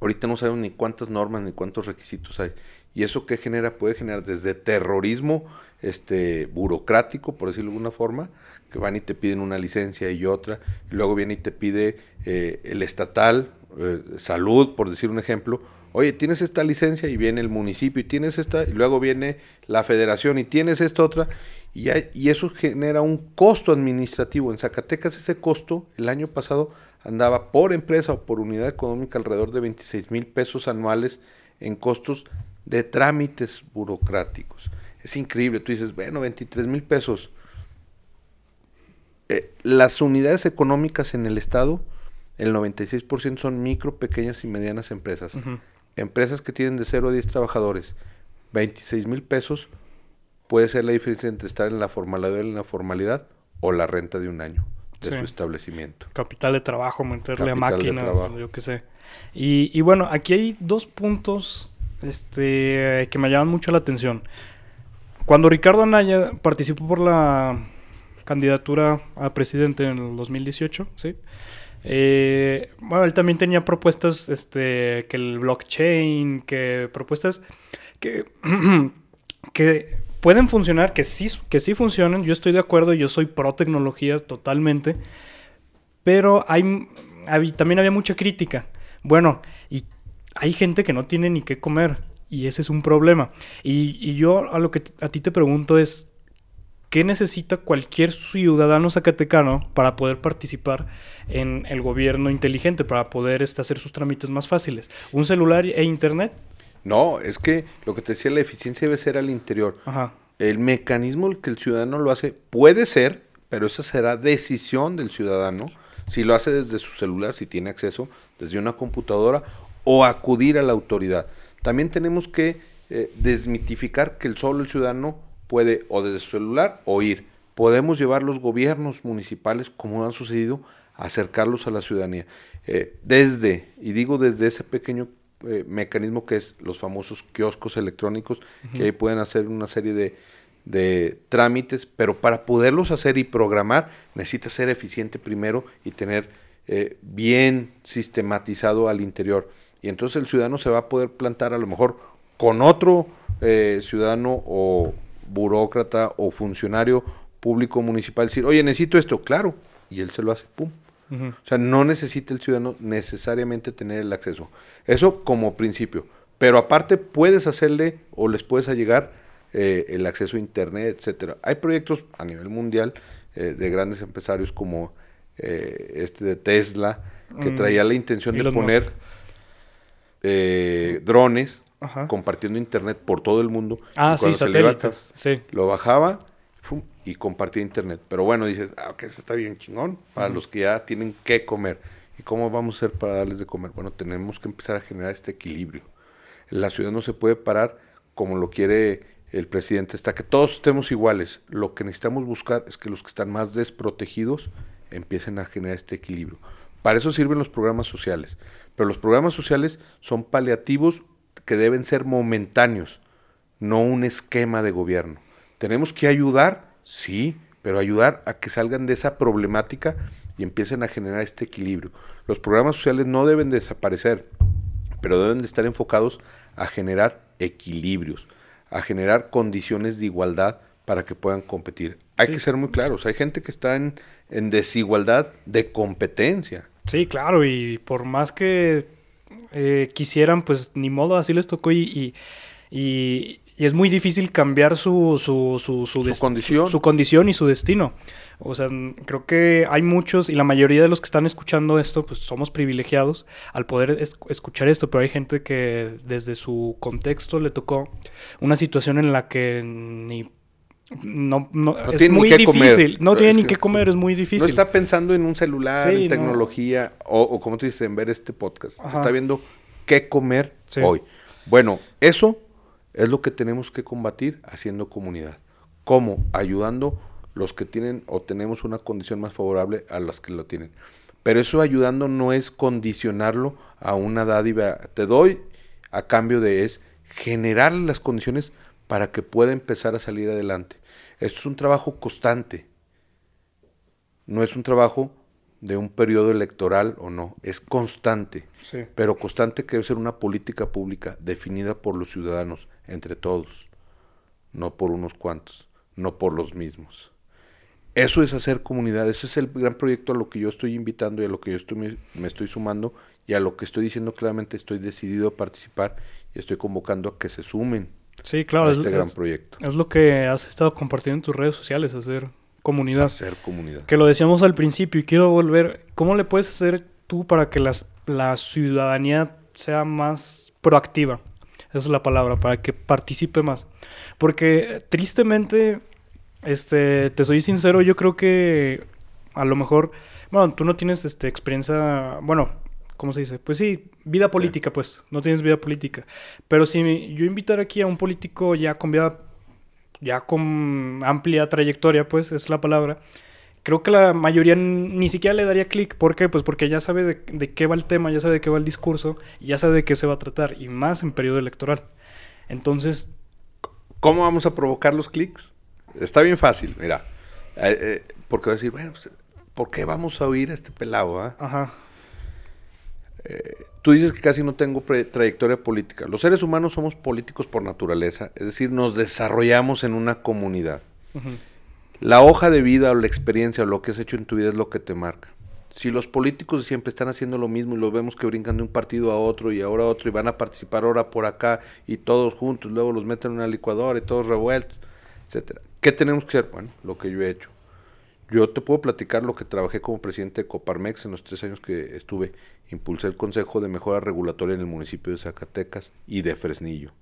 Ahorita no sabemos ni cuántas normas ni cuántos requisitos hay. ¿Y eso qué genera? Puede generar desde terrorismo este, burocrático, por decirlo de alguna forma, que van y te piden una licencia y otra, y luego viene y te pide eh, el estatal, eh, salud, por decir un ejemplo, oye, tienes esta licencia y viene el municipio y tienes esta, y luego viene la federación y tienes esta otra, y, eso genera un costo administrativo. En Zacatecas ese costo el año pasado andaba por empresa o por unidad económica alrededor de 26 mil pesos anuales en costos de trámites burocráticos. Es increíble, tú dices, bueno, 23 mil pesos. Eh, las unidades económicas en el Estado, el 96% son micro, pequeñas y medianas empresas. Empresas que tienen de 0 a 10 trabajadores. 26 mil pesos puede ser la diferencia entre estar en la formalidad en la formalidad o la renta de un año de su establecimiento. Capital de trabajo, meterle a máquinas, yo qué sé. Y, y, bueno, aquí hay dos puntos este, que me llaman mucho la atención. Cuando Ricardo Anaya participó por la candidatura a presidente en el 2018, ¿sí? Eh, bueno, él también tenía propuestas, este, que el blockchain, que propuestas que, que pueden funcionar, que sí, que sí funcionan. Yo estoy de acuerdo, yo soy pro tecnología totalmente. Pero hay, también había mucha crítica. Bueno, y hay gente que no tiene ni qué comer. Y ese es un problema. Y, y yo a lo que a ti te pregunto es, ¿qué necesita cualquier ciudadano zacatecano para poder participar en el gobierno inteligente, para poder este, hacer sus trámites más fáciles? ¿Un celular e internet? No, es que lo que te decía, la eficiencia debe ser al interior. Ajá. El mecanismo que el ciudadano lo hace puede ser, pero esa será decisión del ciudadano. Si lo hace desde su celular, si tiene acceso, desde una computadora, o acudir a la autoridad. También tenemos que eh, desmitificar que el solo el ciudadano puede o desde su celular o ir. Podemos llevar los gobiernos municipales, como han sucedido, a acercarlos a la ciudadanía. Eh, desde, y digo desde ese pequeño eh, mecanismo que es los famosos kioscos electrónicos, que ahí pueden hacer una serie de, de, trámites, pero para poderlos hacer y programar necesita ser eficiente primero y tener eh, bien sistematizado al interior. Y entonces el ciudadano se va a poder plantar a lo mejor con otro eh, ciudadano o burócrata o funcionario público municipal, decir, oye, necesito esto, claro, y él se lo hace, pum, o sea, no necesita el ciudadano necesariamente tener el acceso. Eso como principio. Pero aparte puedes hacerle o les puedes llegar eh, el acceso a Internet, etcétera. Hay proyectos a nivel mundial eh, de grandes empresarios como eh, este de Tesla, que mm. traía la intención de poner drones compartiendo Internet por todo el mundo. Ah, sí, satélites. sí. Lo bajaba y compartir internet. Pero bueno, dices, ah, ok, eso está bien chingón para los que ya tienen que comer. ¿Y cómo vamos a hacer para darles de comer? Bueno, tenemos que empezar a generar este equilibrio. La ciudad no se puede parar como lo quiere el presidente, hasta que todos estemos iguales. Lo que necesitamos buscar es que los que están más desprotegidos empiecen a generar este equilibrio. Para eso sirven los programas sociales. Pero los programas sociales son paliativos que deben ser momentáneos, no un esquema de gobierno. Tenemos que ayudar Sí, pero ayudar a que salgan de esa problemática y empiecen a generar este equilibrio. Los programas sociales no deben desaparecer, pero deben de estar enfocados a generar equilibrios, a generar condiciones de igualdad para que puedan competir. Hay que ser muy claros, hay gente que está en, desigualdad de competencia. Sí, claro, y por más que eh, quisieran, pues ni modo, así les tocó y, y y es muy difícil cambiar su, su, su, su, condición. Su, condición y su destino. O sea, creo que hay muchos, y la mayoría de los que están escuchando esto, pues somos privilegiados al poder escuchar esto, pero hay gente que desde su contexto le tocó una situación en la que ni no, no, es muy difícil. No tiene ni qué comer, es muy difícil. No está pensando en un celular, en tecnología, o, como tú dices, en ver este podcast. Está viendo qué comer hoy. Bueno, eso Es lo que tenemos que combatir haciendo comunidad. ¿Cómo? Ayudando los que tienen o tenemos una condición más favorable a los que lo tienen. Pero eso ayudando no es condicionarlo a una dádiva. Te doy a cambio de es generar las condiciones para que pueda empezar a salir adelante. Esto es un trabajo constante. No es un trabajo de un periodo electoral o no, es constante. Pero constante que debe ser una política pública definida por los ciudadanos, entre todos, no por unos cuantos, no por los mismos. Eso es hacer comunidad, ese es el gran proyecto a lo que yo estoy invitando y a lo que yo estoy, me, estoy sumando y a lo que estoy diciendo claramente estoy decidido a participar y estoy convocando a que se sumen sí, claro, a este gran proyecto. Es lo que has estado compartiendo en tus redes sociales, hacer comunidad. Hacer comunidad. Que lo decíamos al principio y quiero volver, ¿cómo le puedes hacer tú para que las, la ciudadanía sea más proactiva? Esa es la palabra, para que participe más. Porque tristemente este, te soy sincero, yo creo que a lo mejor, bueno, tú no tienes este experiencia, bueno, ¿cómo se dice? Pues sí, vida política, pues, no tienes vida política. Pero si yo invitar aquí a un político ya con vida, ya con amplia trayectoria, pues, es la palabra, creo que la mayoría ni siquiera le daría clic. ¿Por qué? Pues porque ya sabe de, de, qué va el tema, ya sabe de qué va el discurso, y ya sabe de qué se va a tratar, y más en periodo electoral. Entonces... ¿Cómo vamos a provocar los clics? Está bien fácil, mira. Eh, eh, porque va a decir, bueno, pues, ¿por qué vamos a oír a este pelado? Ah? Ajá. Eh, tú dices que casi no tengo trayectoria política. Los seres humanos somos políticos por naturaleza, es decir, nos desarrollamos en una comunidad. La hoja de vida o la experiencia o lo que has hecho en tu vida es lo que te marca. Si los políticos siempre están haciendo lo mismo y los vemos que brincan de un partido a otro y ahora a otro y van a participar ahora por acá y todos juntos, luego los meten en una licuadora y todos revueltos, etcétera. ¿Qué tenemos que hacer? Bueno, lo que yo he hecho. Yo te puedo platicar lo que trabajé como presidente de Coparmex en los tres años que estuve. Impulsé el Consejo de Mejora Regulatoria en el municipio de Zacatecas y de Fresnillo.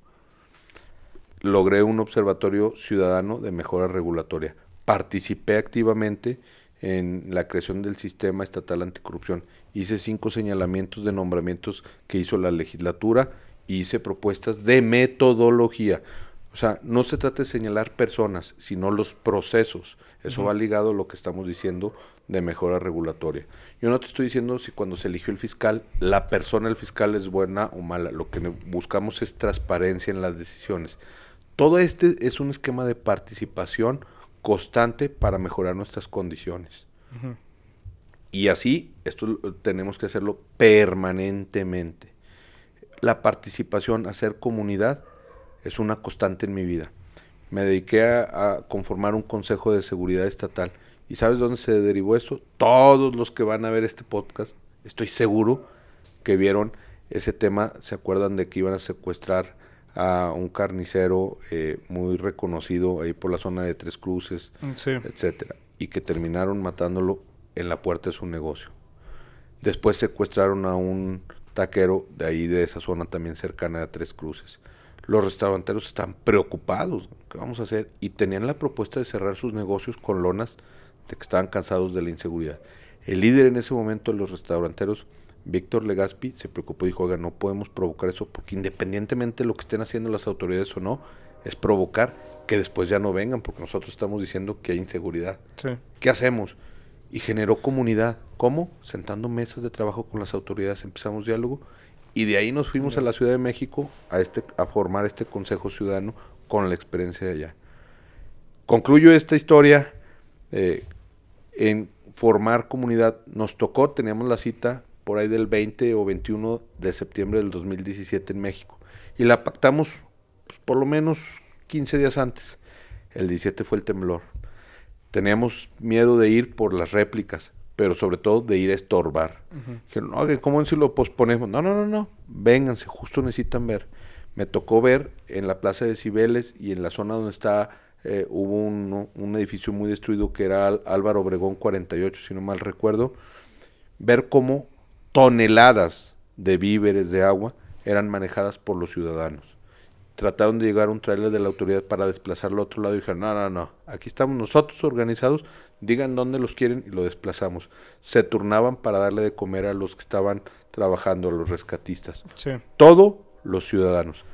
Logré un observatorio ciudadano de mejora regulatoria. Participé activamente en la creación del sistema estatal anticorrupción. Hice cinco señalamientos de nombramientos que hizo la legislatura. Hice propuestas de metodología. O sea, no se trata de señalar personas, sino los procesos. Eso va ligado a lo que estamos diciendo de mejora regulatoria. Yo no te estoy diciendo si cuando se eligió el fiscal, la persona del fiscal es buena o mala. Lo que buscamos es transparencia en las decisiones. Todo este es un esquema de participación constante para mejorar nuestras condiciones. Y así, esto tenemos que hacerlo permanentemente. La participación, hacer comunidad, es una constante en mi vida. Me dediqué a, conformar un consejo de seguridad estatal. ¿Y sabes dónde se derivó esto? Todos los que van a ver este podcast, estoy seguro que vieron ese tema, se acuerdan de que iban a secuestrar a un carnicero eh, muy reconocido ahí por la zona de Tres Cruces, etcétera, y que terminaron matándolo en la puerta de su negocio. Después secuestraron a un taquero de ahí de esa zona también cercana a Tres Cruces los restauranteros están preocupados, ¿qué vamos a hacer? Y tenían la propuesta de cerrar sus negocios con lonas de que estaban cansados de la inseguridad. El líder en ese momento de los restauranteros, Víctor Legaspi, se preocupó y dijo, oiga, no podemos provocar eso porque independientemente de lo que estén haciendo las autoridades o no, es provocar que después ya no vengan porque nosotros estamos diciendo que hay inseguridad. ¿Qué hacemos? Y generó comunidad. ¿Cómo? Sentando mesas de trabajo con las autoridades, empezamos diálogo y de ahí nos fuimos a la Ciudad de México a, este, a formar este Consejo Ciudadano con la experiencia de allá. Concluyo esta historia eh, en formar comunidad. Nos tocó, teníamos la cita por ahí del 20 o 21 de septiembre del 2017 en México. Y la pactamos pues, por lo menos 15 días antes. El 17 fue el temblor. Teníamos miedo de ir por las réplicas pero sobre todo de ir a estorbar. Dijeron, no, ¿cómo si lo posponemos? No, no, no, no, vénganse, justo necesitan ver. Me tocó ver en la plaza de Cibeles y en la zona donde está, eh, hubo un, un, edificio muy destruido que era Álvaro Obregón 48, si no mal recuerdo, ver cómo toneladas de víveres de agua eran manejadas por los ciudadanos trataron de llegar a un trailer de la autoridad para desplazarlo al otro lado y dijeron, no, no, no, aquí estamos nosotros organizados, digan dónde los quieren y lo desplazamos. Se turnaban para darle de comer a los que estaban trabajando, a los rescatistas. Sí. Todo los ciudadanos.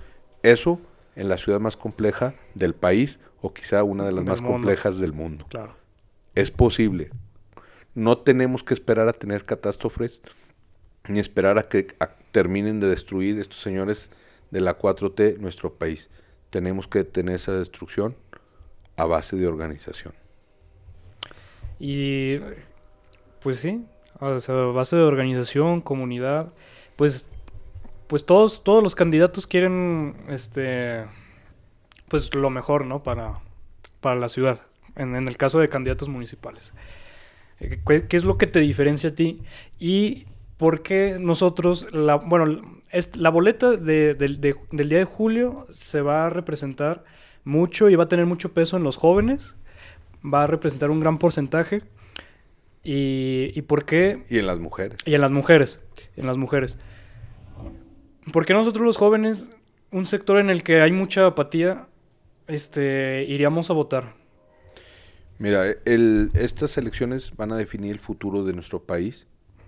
Eso en la ciudad más compleja del país o quizá una de las Del más mundo. complejas del mundo. Claro. Es posible. No tenemos que esperar a tener catástrofes ni esperar a que a- terminen de destruir estos señores de la 4T nuestro país. Tenemos que detener esa destrucción a base de organización. Y pues sí, sea, base de organización, comunidad, pues pues todos todos los candidatos quieren este pues lo mejor, ¿no? para para la ciudad, en, en el caso de candidatos municipales. Eh, ¿Qué, qué es lo que te diferencia a ti y por qué nosotros la bueno, la boleta de- del- de- del día de julio se va a representar mucho y va a tener mucho peso en los jóvenes va a representar un gran porcentaje. Y, y por qué Y en las mujeres. y en las mujeres, en las mujeres. ¿Por qué nosotros los jóvenes, un sector en el que hay mucha apatía, este, iríamos a votar? Mira, el- estas elecciones van a definir el futuro de nuestro país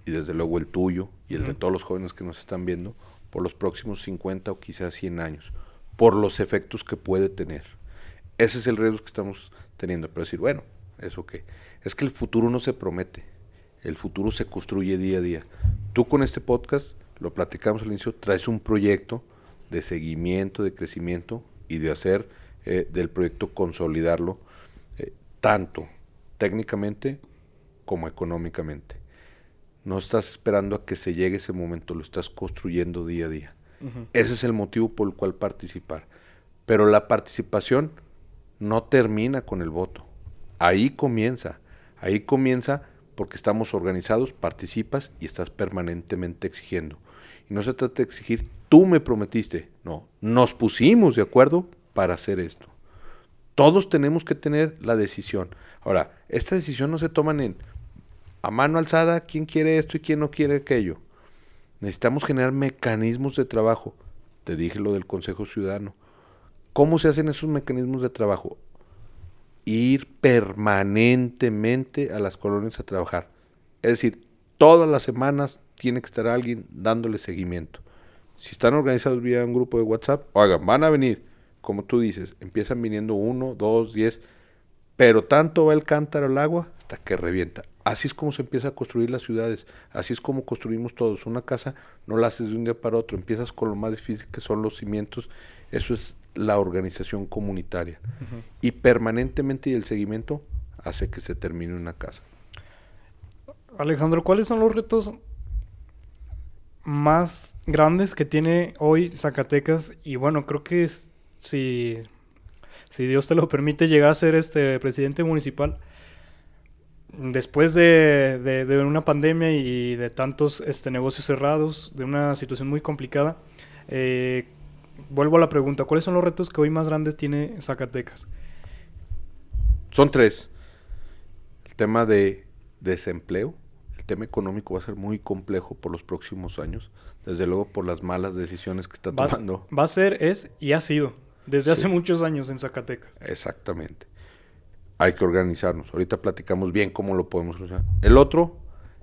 y desde luego el tuyo y el de todos los jóvenes que nos están viendo por los próximos 50 o quizás 100 años, por los efectos que puede tener. Ese es el riesgo que estamos teniendo. Pero decir, bueno, ¿eso qué? Es que el futuro no se promete, el futuro se construye día a día. Tú con este podcast, lo platicamos al inicio, traes un proyecto de seguimiento, de crecimiento y de hacer eh, del proyecto consolidarlo eh, tanto técnicamente como económicamente. No estás esperando a que se llegue ese momento, lo estás construyendo día a día. Ese es el motivo por el cual participar. Pero la participación no termina con el voto. Ahí comienza. Ahí comienza porque estamos organizados, participas y estás permanentemente exigiendo. Y no se trata de exigir, tú me prometiste. No, nos pusimos de acuerdo para hacer esto. Todos tenemos que tener la decisión. Ahora, esta decisión no se toman en a mano alzada quién quiere esto y quién no quiere aquello. Necesitamos generar mecanismos de trabajo. Te dije lo del Consejo Ciudadano. ¿Cómo se hacen esos mecanismos de trabajo? Ir permanentemente a las colonias a trabajar. Es decir, todas las semanas tiene que estar alguien dándole seguimiento. Si están organizados vía un grupo de WhatsApp, oigan, van a venir, como tú dices, empiezan viniendo uno, dos, diez, pero tanto va el cántaro al agua hasta que revienta. Así es como se empieza a construir las ciudades, así es como construimos todos. Una casa no la haces de un día para otro, empiezas con lo más difícil que son los cimientos, eso es la organización comunitaria. Y permanentemente y el seguimiento hace que se termine una casa. Alejandro, ¿cuáles son los retos más grandes que tiene hoy Zacatecas? Y bueno, creo que es- si, si Dios te lo permite llegar a ser este presidente municipal, después de, de- de una pandemia y de tantos este, negocios cerrados, de una situación muy complicada, eh, vuelvo a la pregunta, ¿cuáles son los retos que hoy más grandes tiene Zacatecas? Son tres. El tema de desempleo, el tema económico va a ser muy complejo por los próximos años, desde luego por las malas decisiones que está Va, tomando. va a ser, es y ha sido desde Sí. hace muchos años en Zacatecas. Exactamente. Hay que organizarnos. Ahorita platicamos bien cómo lo podemos solucionar. El otro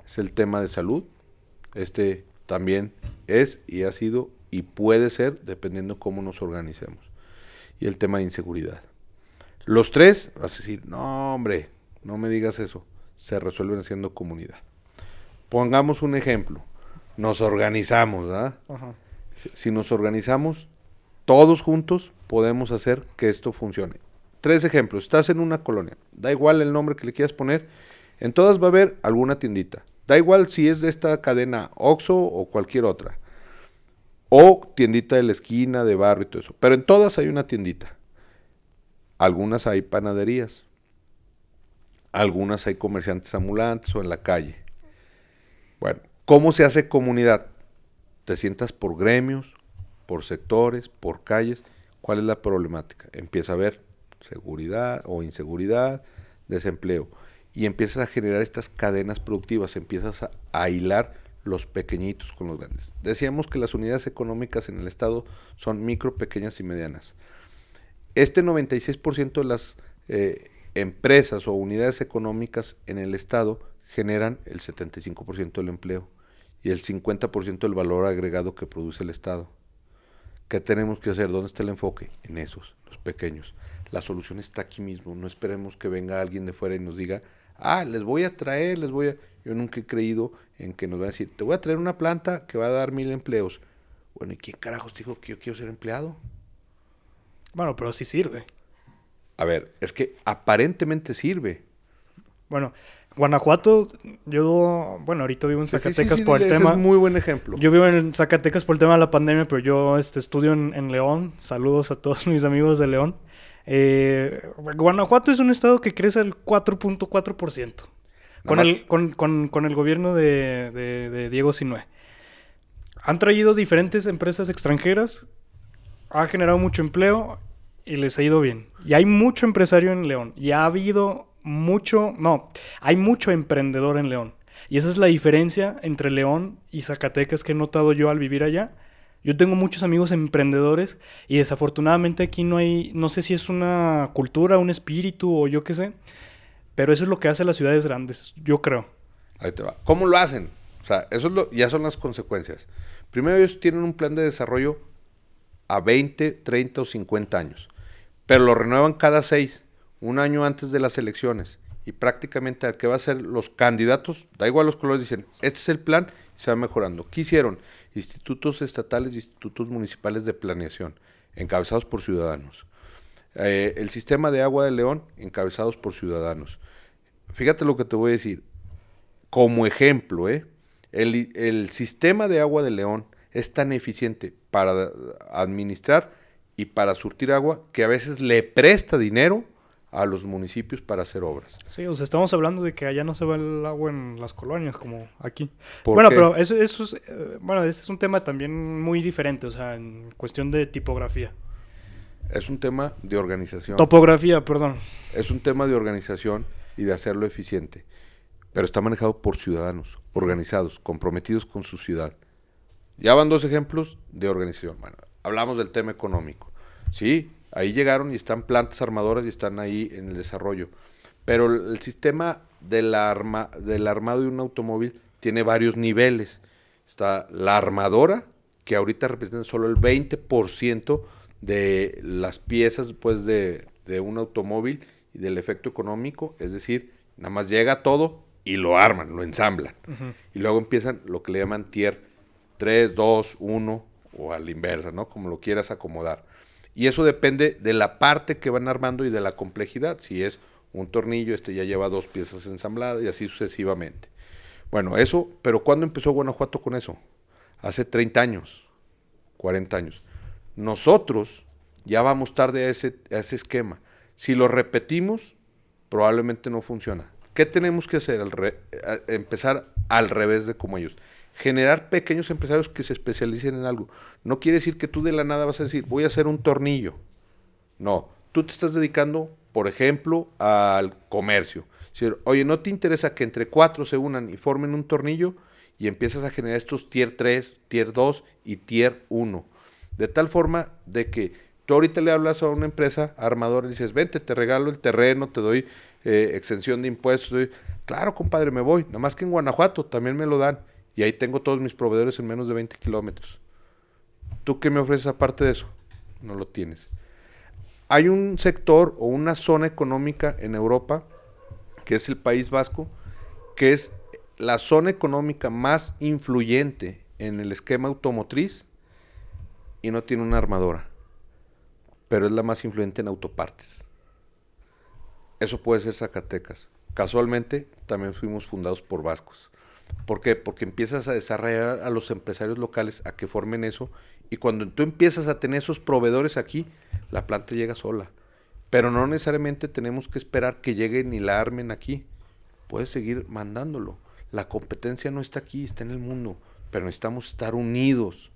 es el tema de salud. Este también es y ha sido y puede ser dependiendo cómo nos organicemos. Y el tema de inseguridad. Los tres, vas a decir, no hombre, no me digas eso. Se resuelven haciendo comunidad. Pongamos un ejemplo. Nos organizamos, ¿verdad? Ajá. Si- Si nos organizamos, todos juntos podemos hacer que esto funcione. Tres ejemplos. Estás en una colonia. Da igual el nombre que le quieras poner. En todas va a haber alguna tiendita. Da igual si es de esta cadena Oxxo o cualquier otra. O tiendita de la esquina, de barrio y todo eso. Pero en todas hay una tiendita. Algunas hay panaderías. Algunas hay comerciantes ambulantes o en la calle. Bueno, ¿cómo se hace comunidad? Te sientas por gremios, por sectores, por calles. ¿Cuál es la problemática? Empieza a haber seguridad o inseguridad, desempleo. Y empiezas a generar estas cadenas productivas, empiezas a, hilar los pequeñitos con los grandes. Decíamos que las unidades económicas en el Estado son micro, pequeñas y medianas. Este 96% de las eh, empresas o unidades económicas en el Estado generan el 75% del empleo y el 50% del valor agregado que produce el Estado. ¿Qué tenemos que hacer? ¿Dónde está el enfoque? En esos, los pequeños. La solución está aquí mismo. No esperemos que venga alguien de fuera y nos diga, ah, les voy a traer, les voy a... Yo nunca he creído en que nos van a decir, te voy a traer una planta que va a dar mil empleos. Bueno, ¿y quién carajos dijo que yo quiero ser empleado? Bueno, pero sí sirve. A ver, es que aparentemente sirve. Bueno, Guanajuato, yo, bueno, ahorita vivo en Zacatecas por el tema. Es muy buen ejemplo. Yo vivo en Zacatecas por el tema de la pandemia, pero yo este, estudio en, León. Saludos a todos mis amigos de León. Eh, Guanajuato es un estado que crece al 4.4%. Con el, con, con, con, el gobierno de, de, de Diego Sinue. Han traído diferentes empresas extranjeras, ha generado mucho empleo y les ha ido bien. Y hay mucho empresario en León. Y ha habido mucho, no, hay mucho emprendedor en León. Y esa es la diferencia entre León y Zacatecas que he notado yo al vivir allá. Yo tengo muchos amigos emprendedores y desafortunadamente aquí no hay, no sé si es una cultura, un espíritu o yo qué sé, pero eso es lo que hace las ciudades grandes, yo creo. Ahí te va. ¿Cómo lo hacen? O sea, eso es lo, ya son las consecuencias. Primero ellos tienen un plan de desarrollo a 20, 30 o 50 años, pero lo renuevan cada seis un año antes de las elecciones y prácticamente al que va a ser los candidatos, da igual los colores, dicen, este es el plan se va mejorando. ¿Qué hicieron? Institutos estatales y institutos municipales de planeación, encabezados por ciudadanos. Eh, el sistema de agua de León, encabezados por ciudadanos. Fíjate lo que te voy a decir. Como ejemplo, ¿eh? el, el sistema de agua de León es tan eficiente para administrar y para surtir agua que a veces le presta dinero a los municipios para hacer obras. Sí, o sea, estamos hablando de que allá no se va el agua en las colonias como aquí. Bueno, pero eso, eso es, eh, bueno, este es un tema también muy diferente, o sea, en cuestión de tipografía. Es un tema de organización. Topografía, perdón. Es un tema de organización y de hacerlo eficiente. Pero está manejado por ciudadanos, organizados, comprometidos con su ciudad. Ya van dos ejemplos de organización. Bueno, hablamos del tema económico. Sí, Ahí llegaron y están plantas armadoras y están ahí en el desarrollo. Pero el sistema del, arma, del armado de un automóvil tiene varios niveles. Está la armadora, que ahorita representa solo el 20% de las piezas pues, de, de un automóvil y del efecto económico. Es decir, nada más llega todo y lo arman, lo ensamblan. Y luego empiezan lo que le llaman tier 3, 2, 1 o a la inversa, ¿no? Como lo quieras acomodar. Y eso depende de la parte que van armando y de la complejidad. Si es un tornillo, este ya lleva dos piezas ensambladas y así sucesivamente. Bueno, eso, pero ¿cuándo empezó Guanajuato con eso? Hace 30 años, 40 años. Nosotros ya vamos tarde a ese, esquema. Si lo repetimos, probablemente no funciona. ¿Qué tenemos que hacer? Al empezar al revés de como ellos generar pequeños empresarios que se especialicen en algo. No quiere decir que tú de la nada vas a decir, voy a hacer un tornillo. No, tú te estás dedicando, por ejemplo, al comercio. Oye, ¿no te interesa que entre cuatro se unan y formen un tornillo? Y empiezas a generar estos tier 3, tier 2 y tier 1. De tal forma de que tú ahorita le hablas a una empresa armadora y dices, vente, te regalo el terreno, te doy eh, exención de impuestos. Claro, compadre, me voy. Nada más que en Guanajuato también me lo dan y ahí tengo todos mis proveedores en menos de 20 kilómetros. ¿Tú qué me ofreces aparte de eso? No lo tienes. Hay un sector o una zona económica en Europa, que es el País Vasco, que es la zona económica más influyente en el esquema automotriz y no tiene una armadora, pero es la más influyente en autopartes. Eso puede ser Zacatecas. Casualmente también fuimos fundados por vascos. ¿Por qué? Porque empiezas a desarrollar a los empresarios locales a que formen eso y cuando tú empiezas a tener esos proveedores aquí, la planta llega sola. Pero no necesariamente tenemos que esperar que lleguen y la armen aquí. Puedes seguir mandándolo. La competencia no está aquí, está en el mundo. Pero necesitamos estar unidos,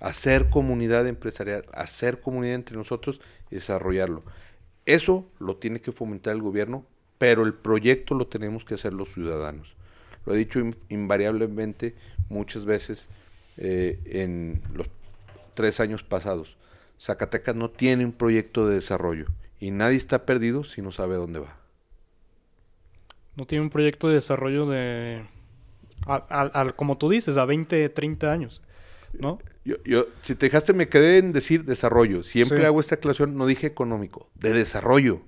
hacer comunidad empresarial, hacer comunidad entre nosotros y desarrollarlo. Eso lo tiene que fomentar el gobierno, pero el proyecto lo tenemos que hacer los ciudadanos. Lo he dicho invariablemente muchas veces eh, en los tres años pasados. Zacatecas no tiene un proyecto de desarrollo y nadie está perdido si no sabe dónde va. No tiene un proyecto de desarrollo de, como tú dices, a 20, 30 años. ¿no? Yo, yo, si te dejaste, me quedé en decir desarrollo. Siempre Sí. hago esta aclaración, no dije económico, de desarrollo.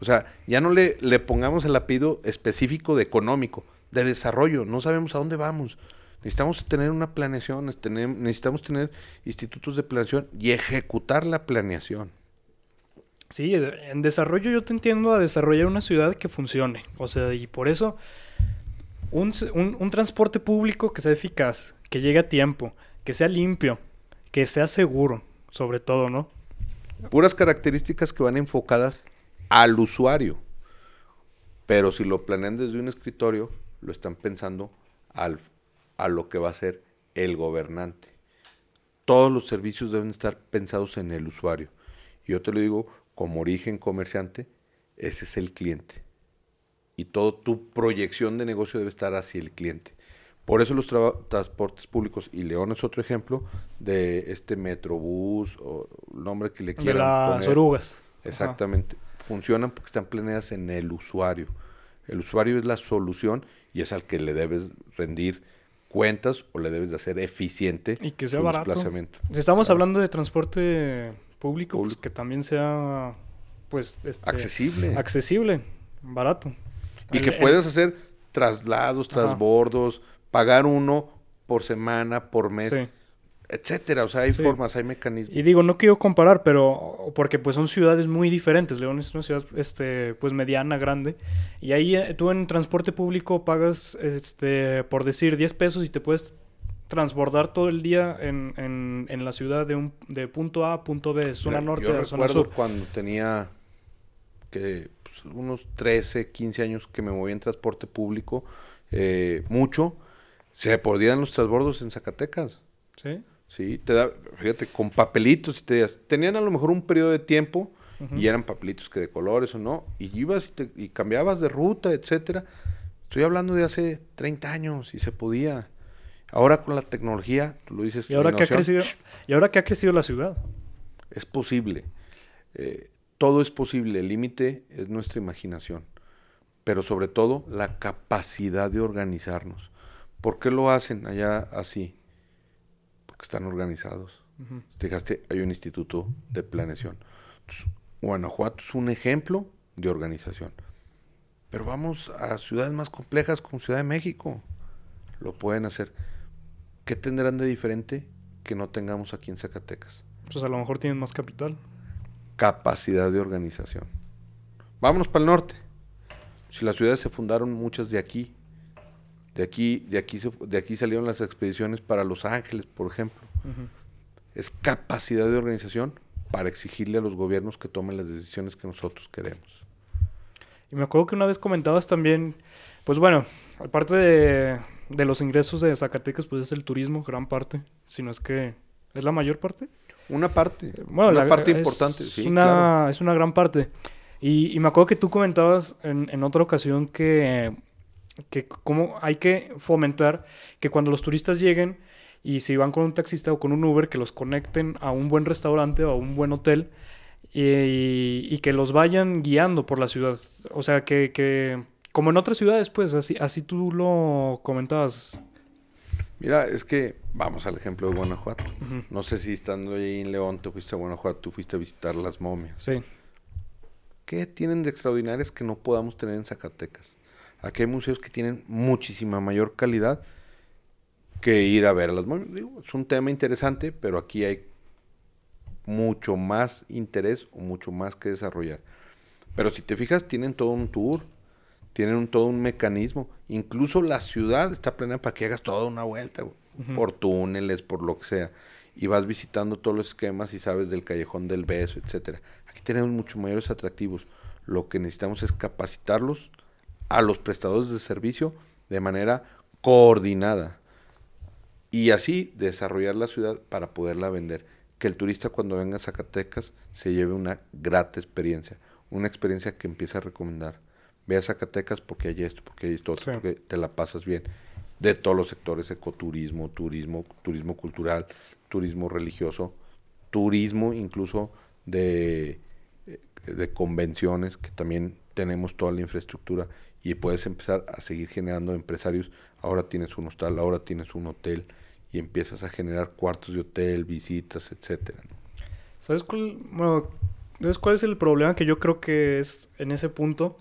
O sea, ya no le, le pongamos el apellido específico de económico, de desarrollo. No sabemos a dónde vamos. Necesitamos tener una planeación, necesitamos tener institutos de planeación y ejecutar la planeación. Sí, en desarrollo yo te entiendo a desarrollar una ciudad que funcione. O sea, y por eso un- un transporte público que sea eficaz, que llegue a tiempo, que sea limpio, que sea seguro, sobre todo, ¿no? Puras características que van enfocadas al usuario. Pero si lo planean desde un escritorio, lo están pensando al, a lo que va a ser el gobernante. Todos los servicios deben estar pensados en el usuario. Y yo te lo digo, como origen comerciante, ese es el cliente. Y toda tu proyección de negocio debe estar hacia el cliente. Por eso los transportes públicos, y León es otro ejemplo de este Metrobús, o el nombre que le De quieran las poner. orugas. Ajá. Exactamente. Funcionan porque están planeadas en el usuario. El usuario es la solución y es al que le debes rendir cuentas o le debes de hacer eficiente Y que sea su barato. desplazamiento. Si estamos Claro. hablando de transporte público, pues que también sea, pues, este, Accesible. accesible, barato. y El- que el- puedas hacer traslados, Ajá. transbordos, pagar uno por semana, por mes, Sí. Etcétera. O sea, hay Sí. formas, hay mecanismos. Y digo, no quiero comparar, pero porque pues son ciudades muy diferentes. León es una ciudad este pues mediana, grande. Y ahí eh, tú en transporte público pagas este por decir 10 pesos y te puedes transbordar todo el día en, en, en la ciudad de un de punto A a punto B, zona Mira, norte yo a zona recuerdo sur. cuando tenía que pues, unos 13, 15 años que me movía en transporte público, eh, mucho, se podían los transbordos en Zacatecas. ¿Sí? Sí, te da, fíjate, con papelitos y te tenían a lo mejor un periodo de tiempo y eran papelitos que de colores o no, y ibas y, te- y cambiabas de ruta, etcétera. Estoy hablando de hace 30 años y se podía. Ahora con la tecnología, tú lo dices, Y ahora que ha crecido y ahora que ha crecido la ciudad. es posible. Eh, todo es posible. El límite es nuestra imaginación. Pero sobre todo la capacidad de organizarnos. ¿Por qué lo hacen allá así? Porque están organizados. Te fijaste, hay un instituto de planeación. Entonces, Guanajuato es un ejemplo de organización. Pero vamos a ciudades más complejas como Ciudad de México. Lo pueden hacer. ¿Qué tendrán de diferente que no tengamos aquí en Zacatecas? Pues a lo mejor tienen más capital. capacidad de organización. Vámonos para el norte. Si las ciudades se fundaron muchas de aquí, de aquí, de aquí, de aquí salieron las expediciones para Los Ángeles, por ejemplo. Es capacidad de organización para exigirle a los gobiernos que tomen las decisiones que nosotros queremos. Y me acuerdo que una vez comentabas también, pues bueno, aparte de, de los ingresos de Zacatecas, pues es el turismo, gran parte, si no es que es la mayor parte. Una parte, Bueno, una la- parte es importante, sí, una, claro. Es una gran parte. Y, y me acuerdo que tú comentabas en, en otra ocasión que, que cómo hay que fomentar que cuando los turistas lleguen y si van con un taxista o con un Uber, que los conecten a un buen restaurante o a un buen hotel y, y que los vayan guiando por la ciudad. O sea, que, que como en otras ciudades, pues así, así tú lo comentabas. Mira, es que vamos al ejemplo de Guanajuato. No sé si estando ahí en León te fuiste a Guanajuato, tú fuiste a visitar las momias. Sí. ¿Qué tienen de extraordinarias que no podamos tener en Zacatecas? Aquí hay museos que tienen muchísima mayor calidad que ir a ver a las momias. Digo, es un tema interesante, pero aquí hay mucho más interés o mucho más que desarrollar. Pero si te fijas, tienen todo un tour, tienen un- todo un mecanismo. Incluso la ciudad está planeada para que hagas toda una vuelta, por túneles, por lo que sea. Y vas visitando todos los esquemas y sabes del callejón del beso, etcétera. Aquí tenemos mucho mayores atractivos. Lo que necesitamos es capacitarlos a los prestadores de servicio de manera coordinada y así desarrollar la ciudad para poderla vender. Que el turista cuando venga a Zacatecas se lleve una grata experiencia, una experiencia que empiece a recomendar. Ve a Zacatecas porque hay esto, porque hay esto otro, Sí. porque te la pasas bien. De todos los sectores, ecoturismo, turismo, turismo cultural, turismo religioso, turismo incluso de, eh, de convenciones, que también tenemos toda la infraestructura y puedes empezar a seguir generando empresarios. Ahora tienes un hostal, ahora tienes un hotel y empiezas a generar cuartos de hotel, visitas, etcétera. ¿Sabes cuál, bueno, ¿sabes cuál es el problema que yo creo que es en ese punto?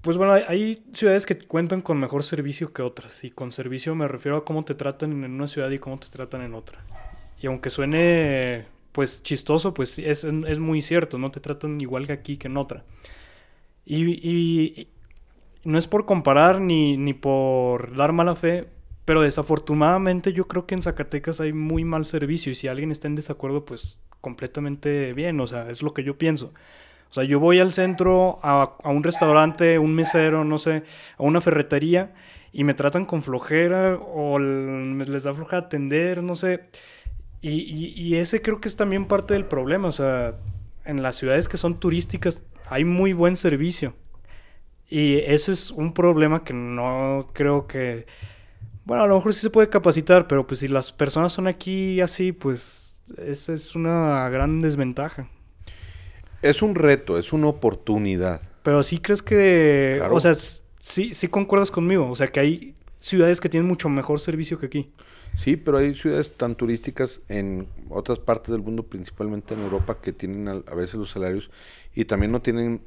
Pues bueno, hay, hay, ciudades que cuentan con mejor servicio que otras. Y con servicio me refiero a cómo te tratan en una ciudad y cómo te tratan en otra. Y aunque suene pues chistoso, pues es, es muy cierto, no te tratan igual que aquí que en otra. Y, y, no es por comparar ni, ni por dar mala fe, pero desafortunadamente yo creo que en Zacatecas hay muy mal servicio y si alguien está en desacuerdo, pues completamente bien, o sea, es lo que yo pienso. O sea, yo voy al centro, a, a un restaurante, un mesero, no sé, a una ferretería y me tratan con flojera o les da floja atender, no sé. Y, y, ese creo que es también parte del problema. O sea, en las ciudades que son turísticas hay muy buen servicio. Y eso es un problema que no creo que... Bueno, a lo mejor sí se puede capacitar, pero pues si las personas son aquí así, pues esa es una gran desventaja. Es un reto, es una oportunidad. Pero sí crees que... O sea, sí, sí concuerdas conmigo. O sea, que hay ciudades que tienen mucho mejor servicio que aquí. Sí, pero hay ciudades tan turísticas en otras partes del mundo, principalmente en Europa, que tienen a, veces los salarios y también no tienen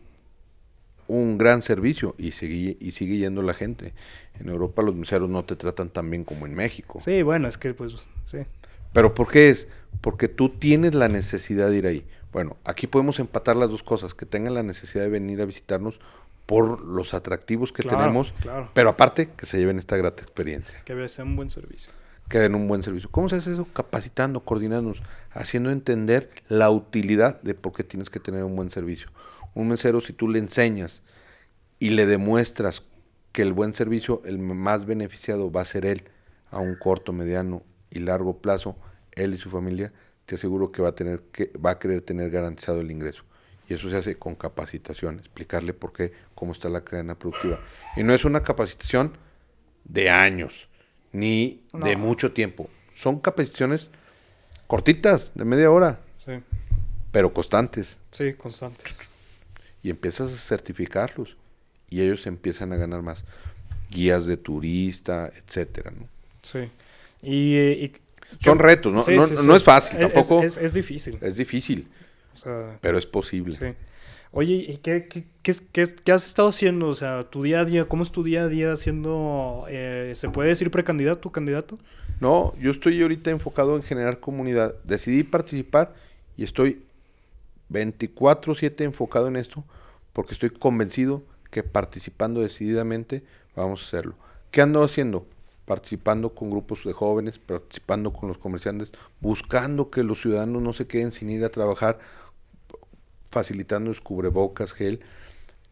un gran servicio y sigue, y sigue yendo la gente. En Europa los meseros no te tratan tan bien como en México. Sí, bueno, es que pues sí. Pero ¿por qué es? Porque tú tienes la necesidad de ir ahí. Bueno, aquí podemos empatar las dos cosas, que tengan la necesidad de venir a visitarnos por los atractivos que tenemos, pero aparte que se lleven esta grata experiencia. Que sea un buen servicio que den un buen servicio. ¿Cómo se hace eso? Capacitando, coordinándonos, haciendo entender la utilidad de por qué tienes que tener un buen servicio. Un mesero, si tú le enseñas y le demuestras que el buen servicio, el más beneficiado va a ser él a un corto, mediano y largo plazo, él y su familia, te aseguro que va a tener que va a querer tener garantizado el ingreso. Y eso se hace con capacitación, explicarle por qué, cómo está la cadena productiva. Y no es una capacitación de años ni de mucho tiempo. Son capacitaciones cortitas, de media hora. Sí. Pero constantes. Sí, constantes. Y empiezas a certificarlos. Y ellos empiezan a ganar más. Guías de turista, etcétera, ¿no? Sí. Y, son retos, ¿no? no, es fácil, tampoco. Es, difícil. Es difícil. pero es posible. Oye, ¿y qué, qué, qué, qué, has estado haciendo? O sea, tu día a día, ¿cómo es tu día a día haciendo, eh, ¿se puede decir precandidato, candidato? No, yo estoy ahorita enfocado en generar comunidad. Decidí participar y estoy 24/7 enfocado en esto porque estoy convencido que participando decididamente vamos a hacerlo. ¿Qué ando haciendo? Participando con grupos de jóvenes, participando con los comerciantes, buscando que los ciudadanos no se queden sin ir a trabajar facilitando cubrebocas, gel.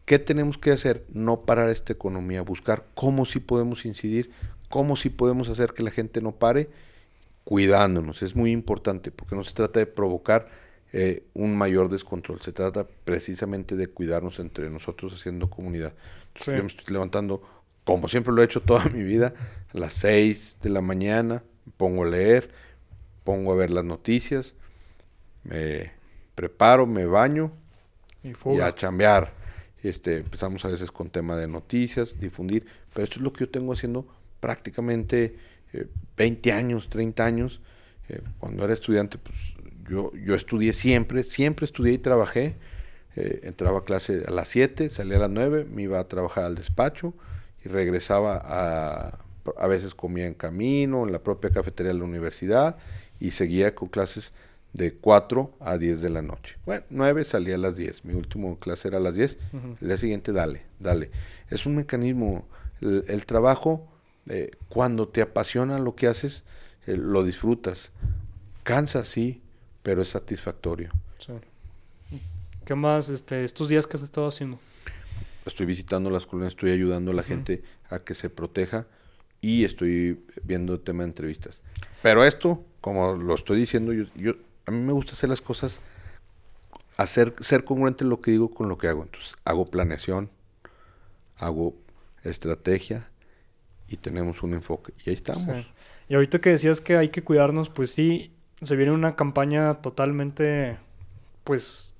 ¿Qué tenemos que hacer? No parar esta economía, buscar cómo sí podemos incidir, cómo sí podemos hacer que la gente no pare, cuidándonos. Es muy importante porque no se trata de provocar eh, un mayor descontrol, se trata precisamente de cuidarnos entre nosotros haciendo comunidad. Yo me estoy levantando, como siempre lo he hecho toda mi vida, a las 6 de la mañana, me pongo a leer, pongo a ver las noticias, me preparo, me baño y, a chambear. Este, empezamos a veces con tema de noticias, difundir, pero esto es lo que yo tengo haciendo prácticamente 20 eh, años, 30 años. Eh, cuando era estudiante, pues yo, yo estudié siempre, siempre estudié y trabajé. Eh, entraba a clase a las 7, salía a las 9, me iba a trabajar al despacho y regresaba a, a veces comía en camino, en la propia cafetería de la universidad y seguía con clases de 4 a 10 de la noche. Bueno, 9 salía a las 10, mi último clase era a las 10, el día siguiente dale, dale. Es un mecanismo, el, trabajo, eh, cuando te apasiona lo que haces, eh, lo disfrutas. Cansa, sí, pero es satisfactorio. ¿Qué más este, estos días que has estado haciendo? Estoy visitando las colonias, estoy ayudando a la gente a que se proteja y estoy viendo tema de entrevistas. Pero esto, como lo estoy diciendo, yo, yo a mí me gusta hacer las cosas, hacer, ser congruente lo que digo con lo que hago. Entonces, hago planeación, hago estrategia y tenemos un enfoque. Y ahí estamos. Y ahorita que decías que hay que cuidarnos, pues sí, se viene una campaña totalmente, pues,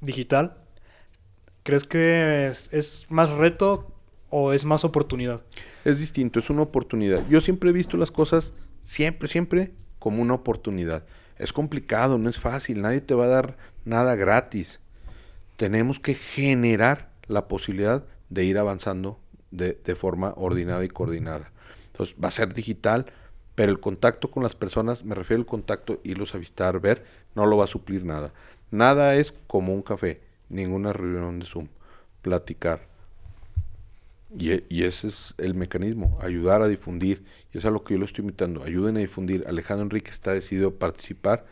digital. ¿Crees que es, más reto o es más oportunidad? Es distinto, es una oportunidad. Yo siempre he visto las cosas siempre, siempre como una oportunidad. Es complicado, no es fácil, nadie te va a dar nada gratis. Tenemos que generar la posibilidad de ir avanzando de, de forma ordenada y coordinada. Entonces va a ser digital, pero el contacto con las personas, me refiero al contacto, irlos a visitar, ver, no lo va a suplir nada. Nada es como un café, ninguna reunión de Zoom, platicar. Y, ese es el mecanismo, ayudar a difundir. Y es a lo que yo lo estoy invitando. Ayuden a difundir. Alejandro Enríquez está decidido a participar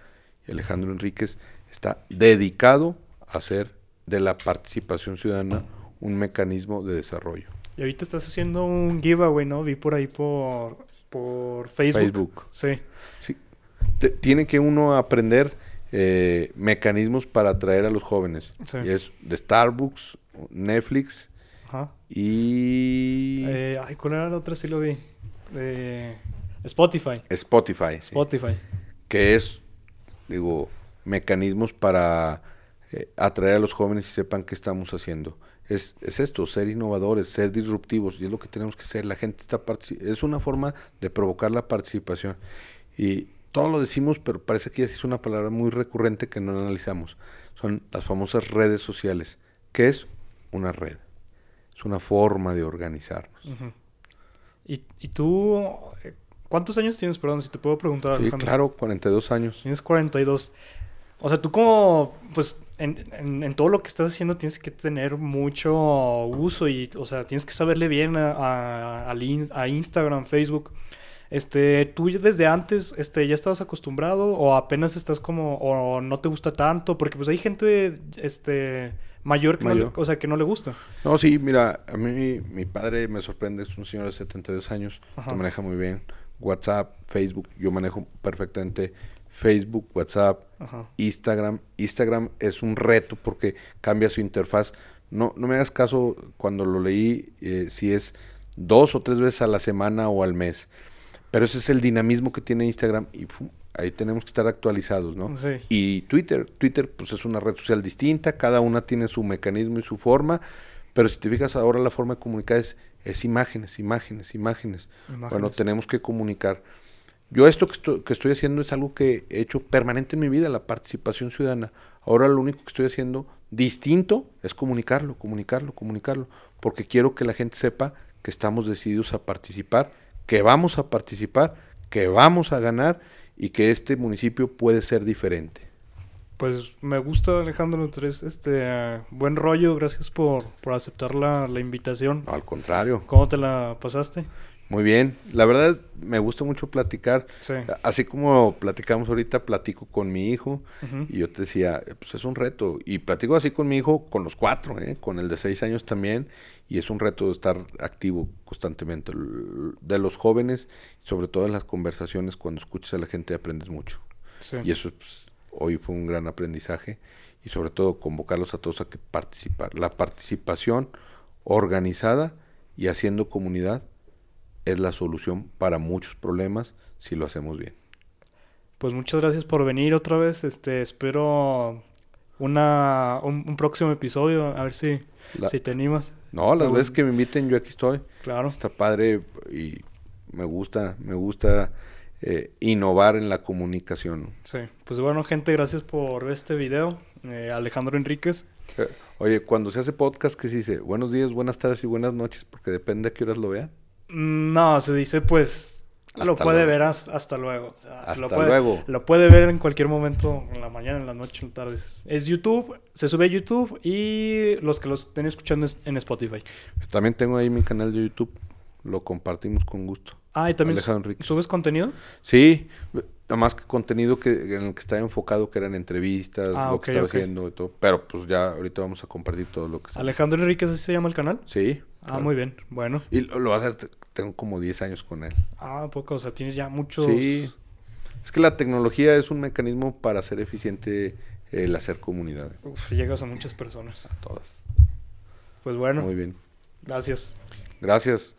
y Alejandro Enríquez está dedicado a hacer de la participación ciudadana un mecanismo de desarrollo. Y ahorita estás haciendo un giveaway, ¿no? Vi por ahí por, por Facebook. Facebook. Sí. sí. Tiene que uno aprender eh, mecanismos para atraer a los jóvenes. Sí. Y es de Starbucks, Netflix Ajá. y Eh, ay, ¿cuál era la otra? Sí lo vi. Eh, Spotify. Spotify. sí. Spotify. que es, digo, mecanismos para eh, atraer a los jóvenes y sepan qué estamos haciendo. Es, es esto, ser innovadores, ser disruptivos, y es lo que tenemos que hacer. La gente está es una forma de provocar la participación. Y todo lo decimos, pero parece que es una palabra muy recurrente que no analizamos. Son las famosas redes sociales. ¿Qué es? Una red. Es una forma de organizarnos. ¿Y, y tú, eh, cuántos años tienes, perdón, si te puedo preguntar, Sí, Alejandro? claro, 42 años. Tienes 42. O sea, tú como, pues, en, en- en todo lo que estás haciendo tienes que tener mucho uso y, o sea, tienes que saberle bien a, a- Instagram, Facebook. Este, ¿tú desde antes, este, ya estabas acostumbrado o apenas estás como, o no te gusta tanto? Porque pues hay gente, este, mayor que, no le- Mayor. o sea, que no le gusta. No, sí, mira, a mí mi padre me sorprende, es un señor de 72 años, Ajá. que maneja muy bien WhatsApp, Facebook, yo manejo perfectamente Facebook, WhatsApp, Ajá. Instagram. Instagram es un reto porque cambia su interfaz. No, no me hagas caso cuando lo leí eh, si es dos o tres veces a la semana o al mes. Pero ese es el dinamismo que tiene Instagram y ahí tenemos que estar actualizados, ¿no? Sí. Y Twitter, Twitter pues es una red social distinta, cada una tiene su mecanismo y su forma, pero si te fijas ahora la forma de comunicar es, es imágenes, imágenes, imágenes. Bueno, Imágenes. tenemos que comunicar. Yo esto que estoy, que estoy haciendo es algo que he hecho permanente en mi vida, la participación ciudadana. Ahora lo único que estoy haciendo distinto es comunicarlo, comunicarlo, comunicarlo, porque quiero que la gente sepa que estamos decididos a participar, que vamos a participar, que vamos a ganar y que este municipio puede ser diferente. Pues me gusta, Alejandro, este, buen rollo, gracias por, por aceptar la, la invitación. No, al contrario. ¿Cómo te la pasaste? Muy bien. La verdad me gusta mucho platicar. Sí. Así como platicamos ahorita, platico con mi hijo. Y yo te decía, pues es un reto. Y platico así con mi hijo, con los cuatro, ¿eh? con el de seis años también. Y es un reto estar activo constantemente. De los jóvenes, sobre todo en las conversaciones, cuando escuchas a la gente aprendes mucho. Sí. Y eso pues, hoy fue un gran aprendizaje. Y sobre todo convocarlos a todos a que participar. La participación organizada y haciendo comunidad es la solución para muchos problemas si lo hacemos bien. Pues muchas gracias por venir otra vez. Este, espero una, un, un próximo episodio, a ver si, La- si te animas. No, las veces que me inviten yo aquí estoy. Claro. Está padre y me gusta, me gusta eh, innovar en la comunicación. Sí. Pues bueno, gente, gracias por ver este video. Eh, Alejandro Enríquez. Eh, Oye, cuando se hace podcast, que se dice? Buenos días, buenas tardes y buenas noches, porque depende a qué horas lo vean. No, se dice pues lo puede luego. ver hasta, hasta luego. O sea, Hasta lo puede, luego. Lo puede ver en cualquier momento, en la mañana, en la noche, en la tarde. Es YouTube, se sube a YouTube y los que los estén escuchando es en Spotify. También tengo ahí mi canal de YouTube, lo compartimos con gusto. Ah, y también subes contenido. Sí, nada más que contenido que, en el que estaba enfocado, que eran entrevistas, Ah, lo que estaba haciendo y todo. Pero pues ya ahorita vamos a compartir todo lo que Alejandro Enríquez, ¿así se llama el canal? Sí. Ah, muy bien. Bueno. Y lo, lo va a hacer, te- tengo como 10 años con él. Ah, poco. O sea, tienes ya muchos... Sí. Es que la tecnología es un mecanismo para hacer eficiente el hacer comunidad. Uf, llegas a muchas personas. Todas. Pues bueno, Muy bien. gracias. Gracias.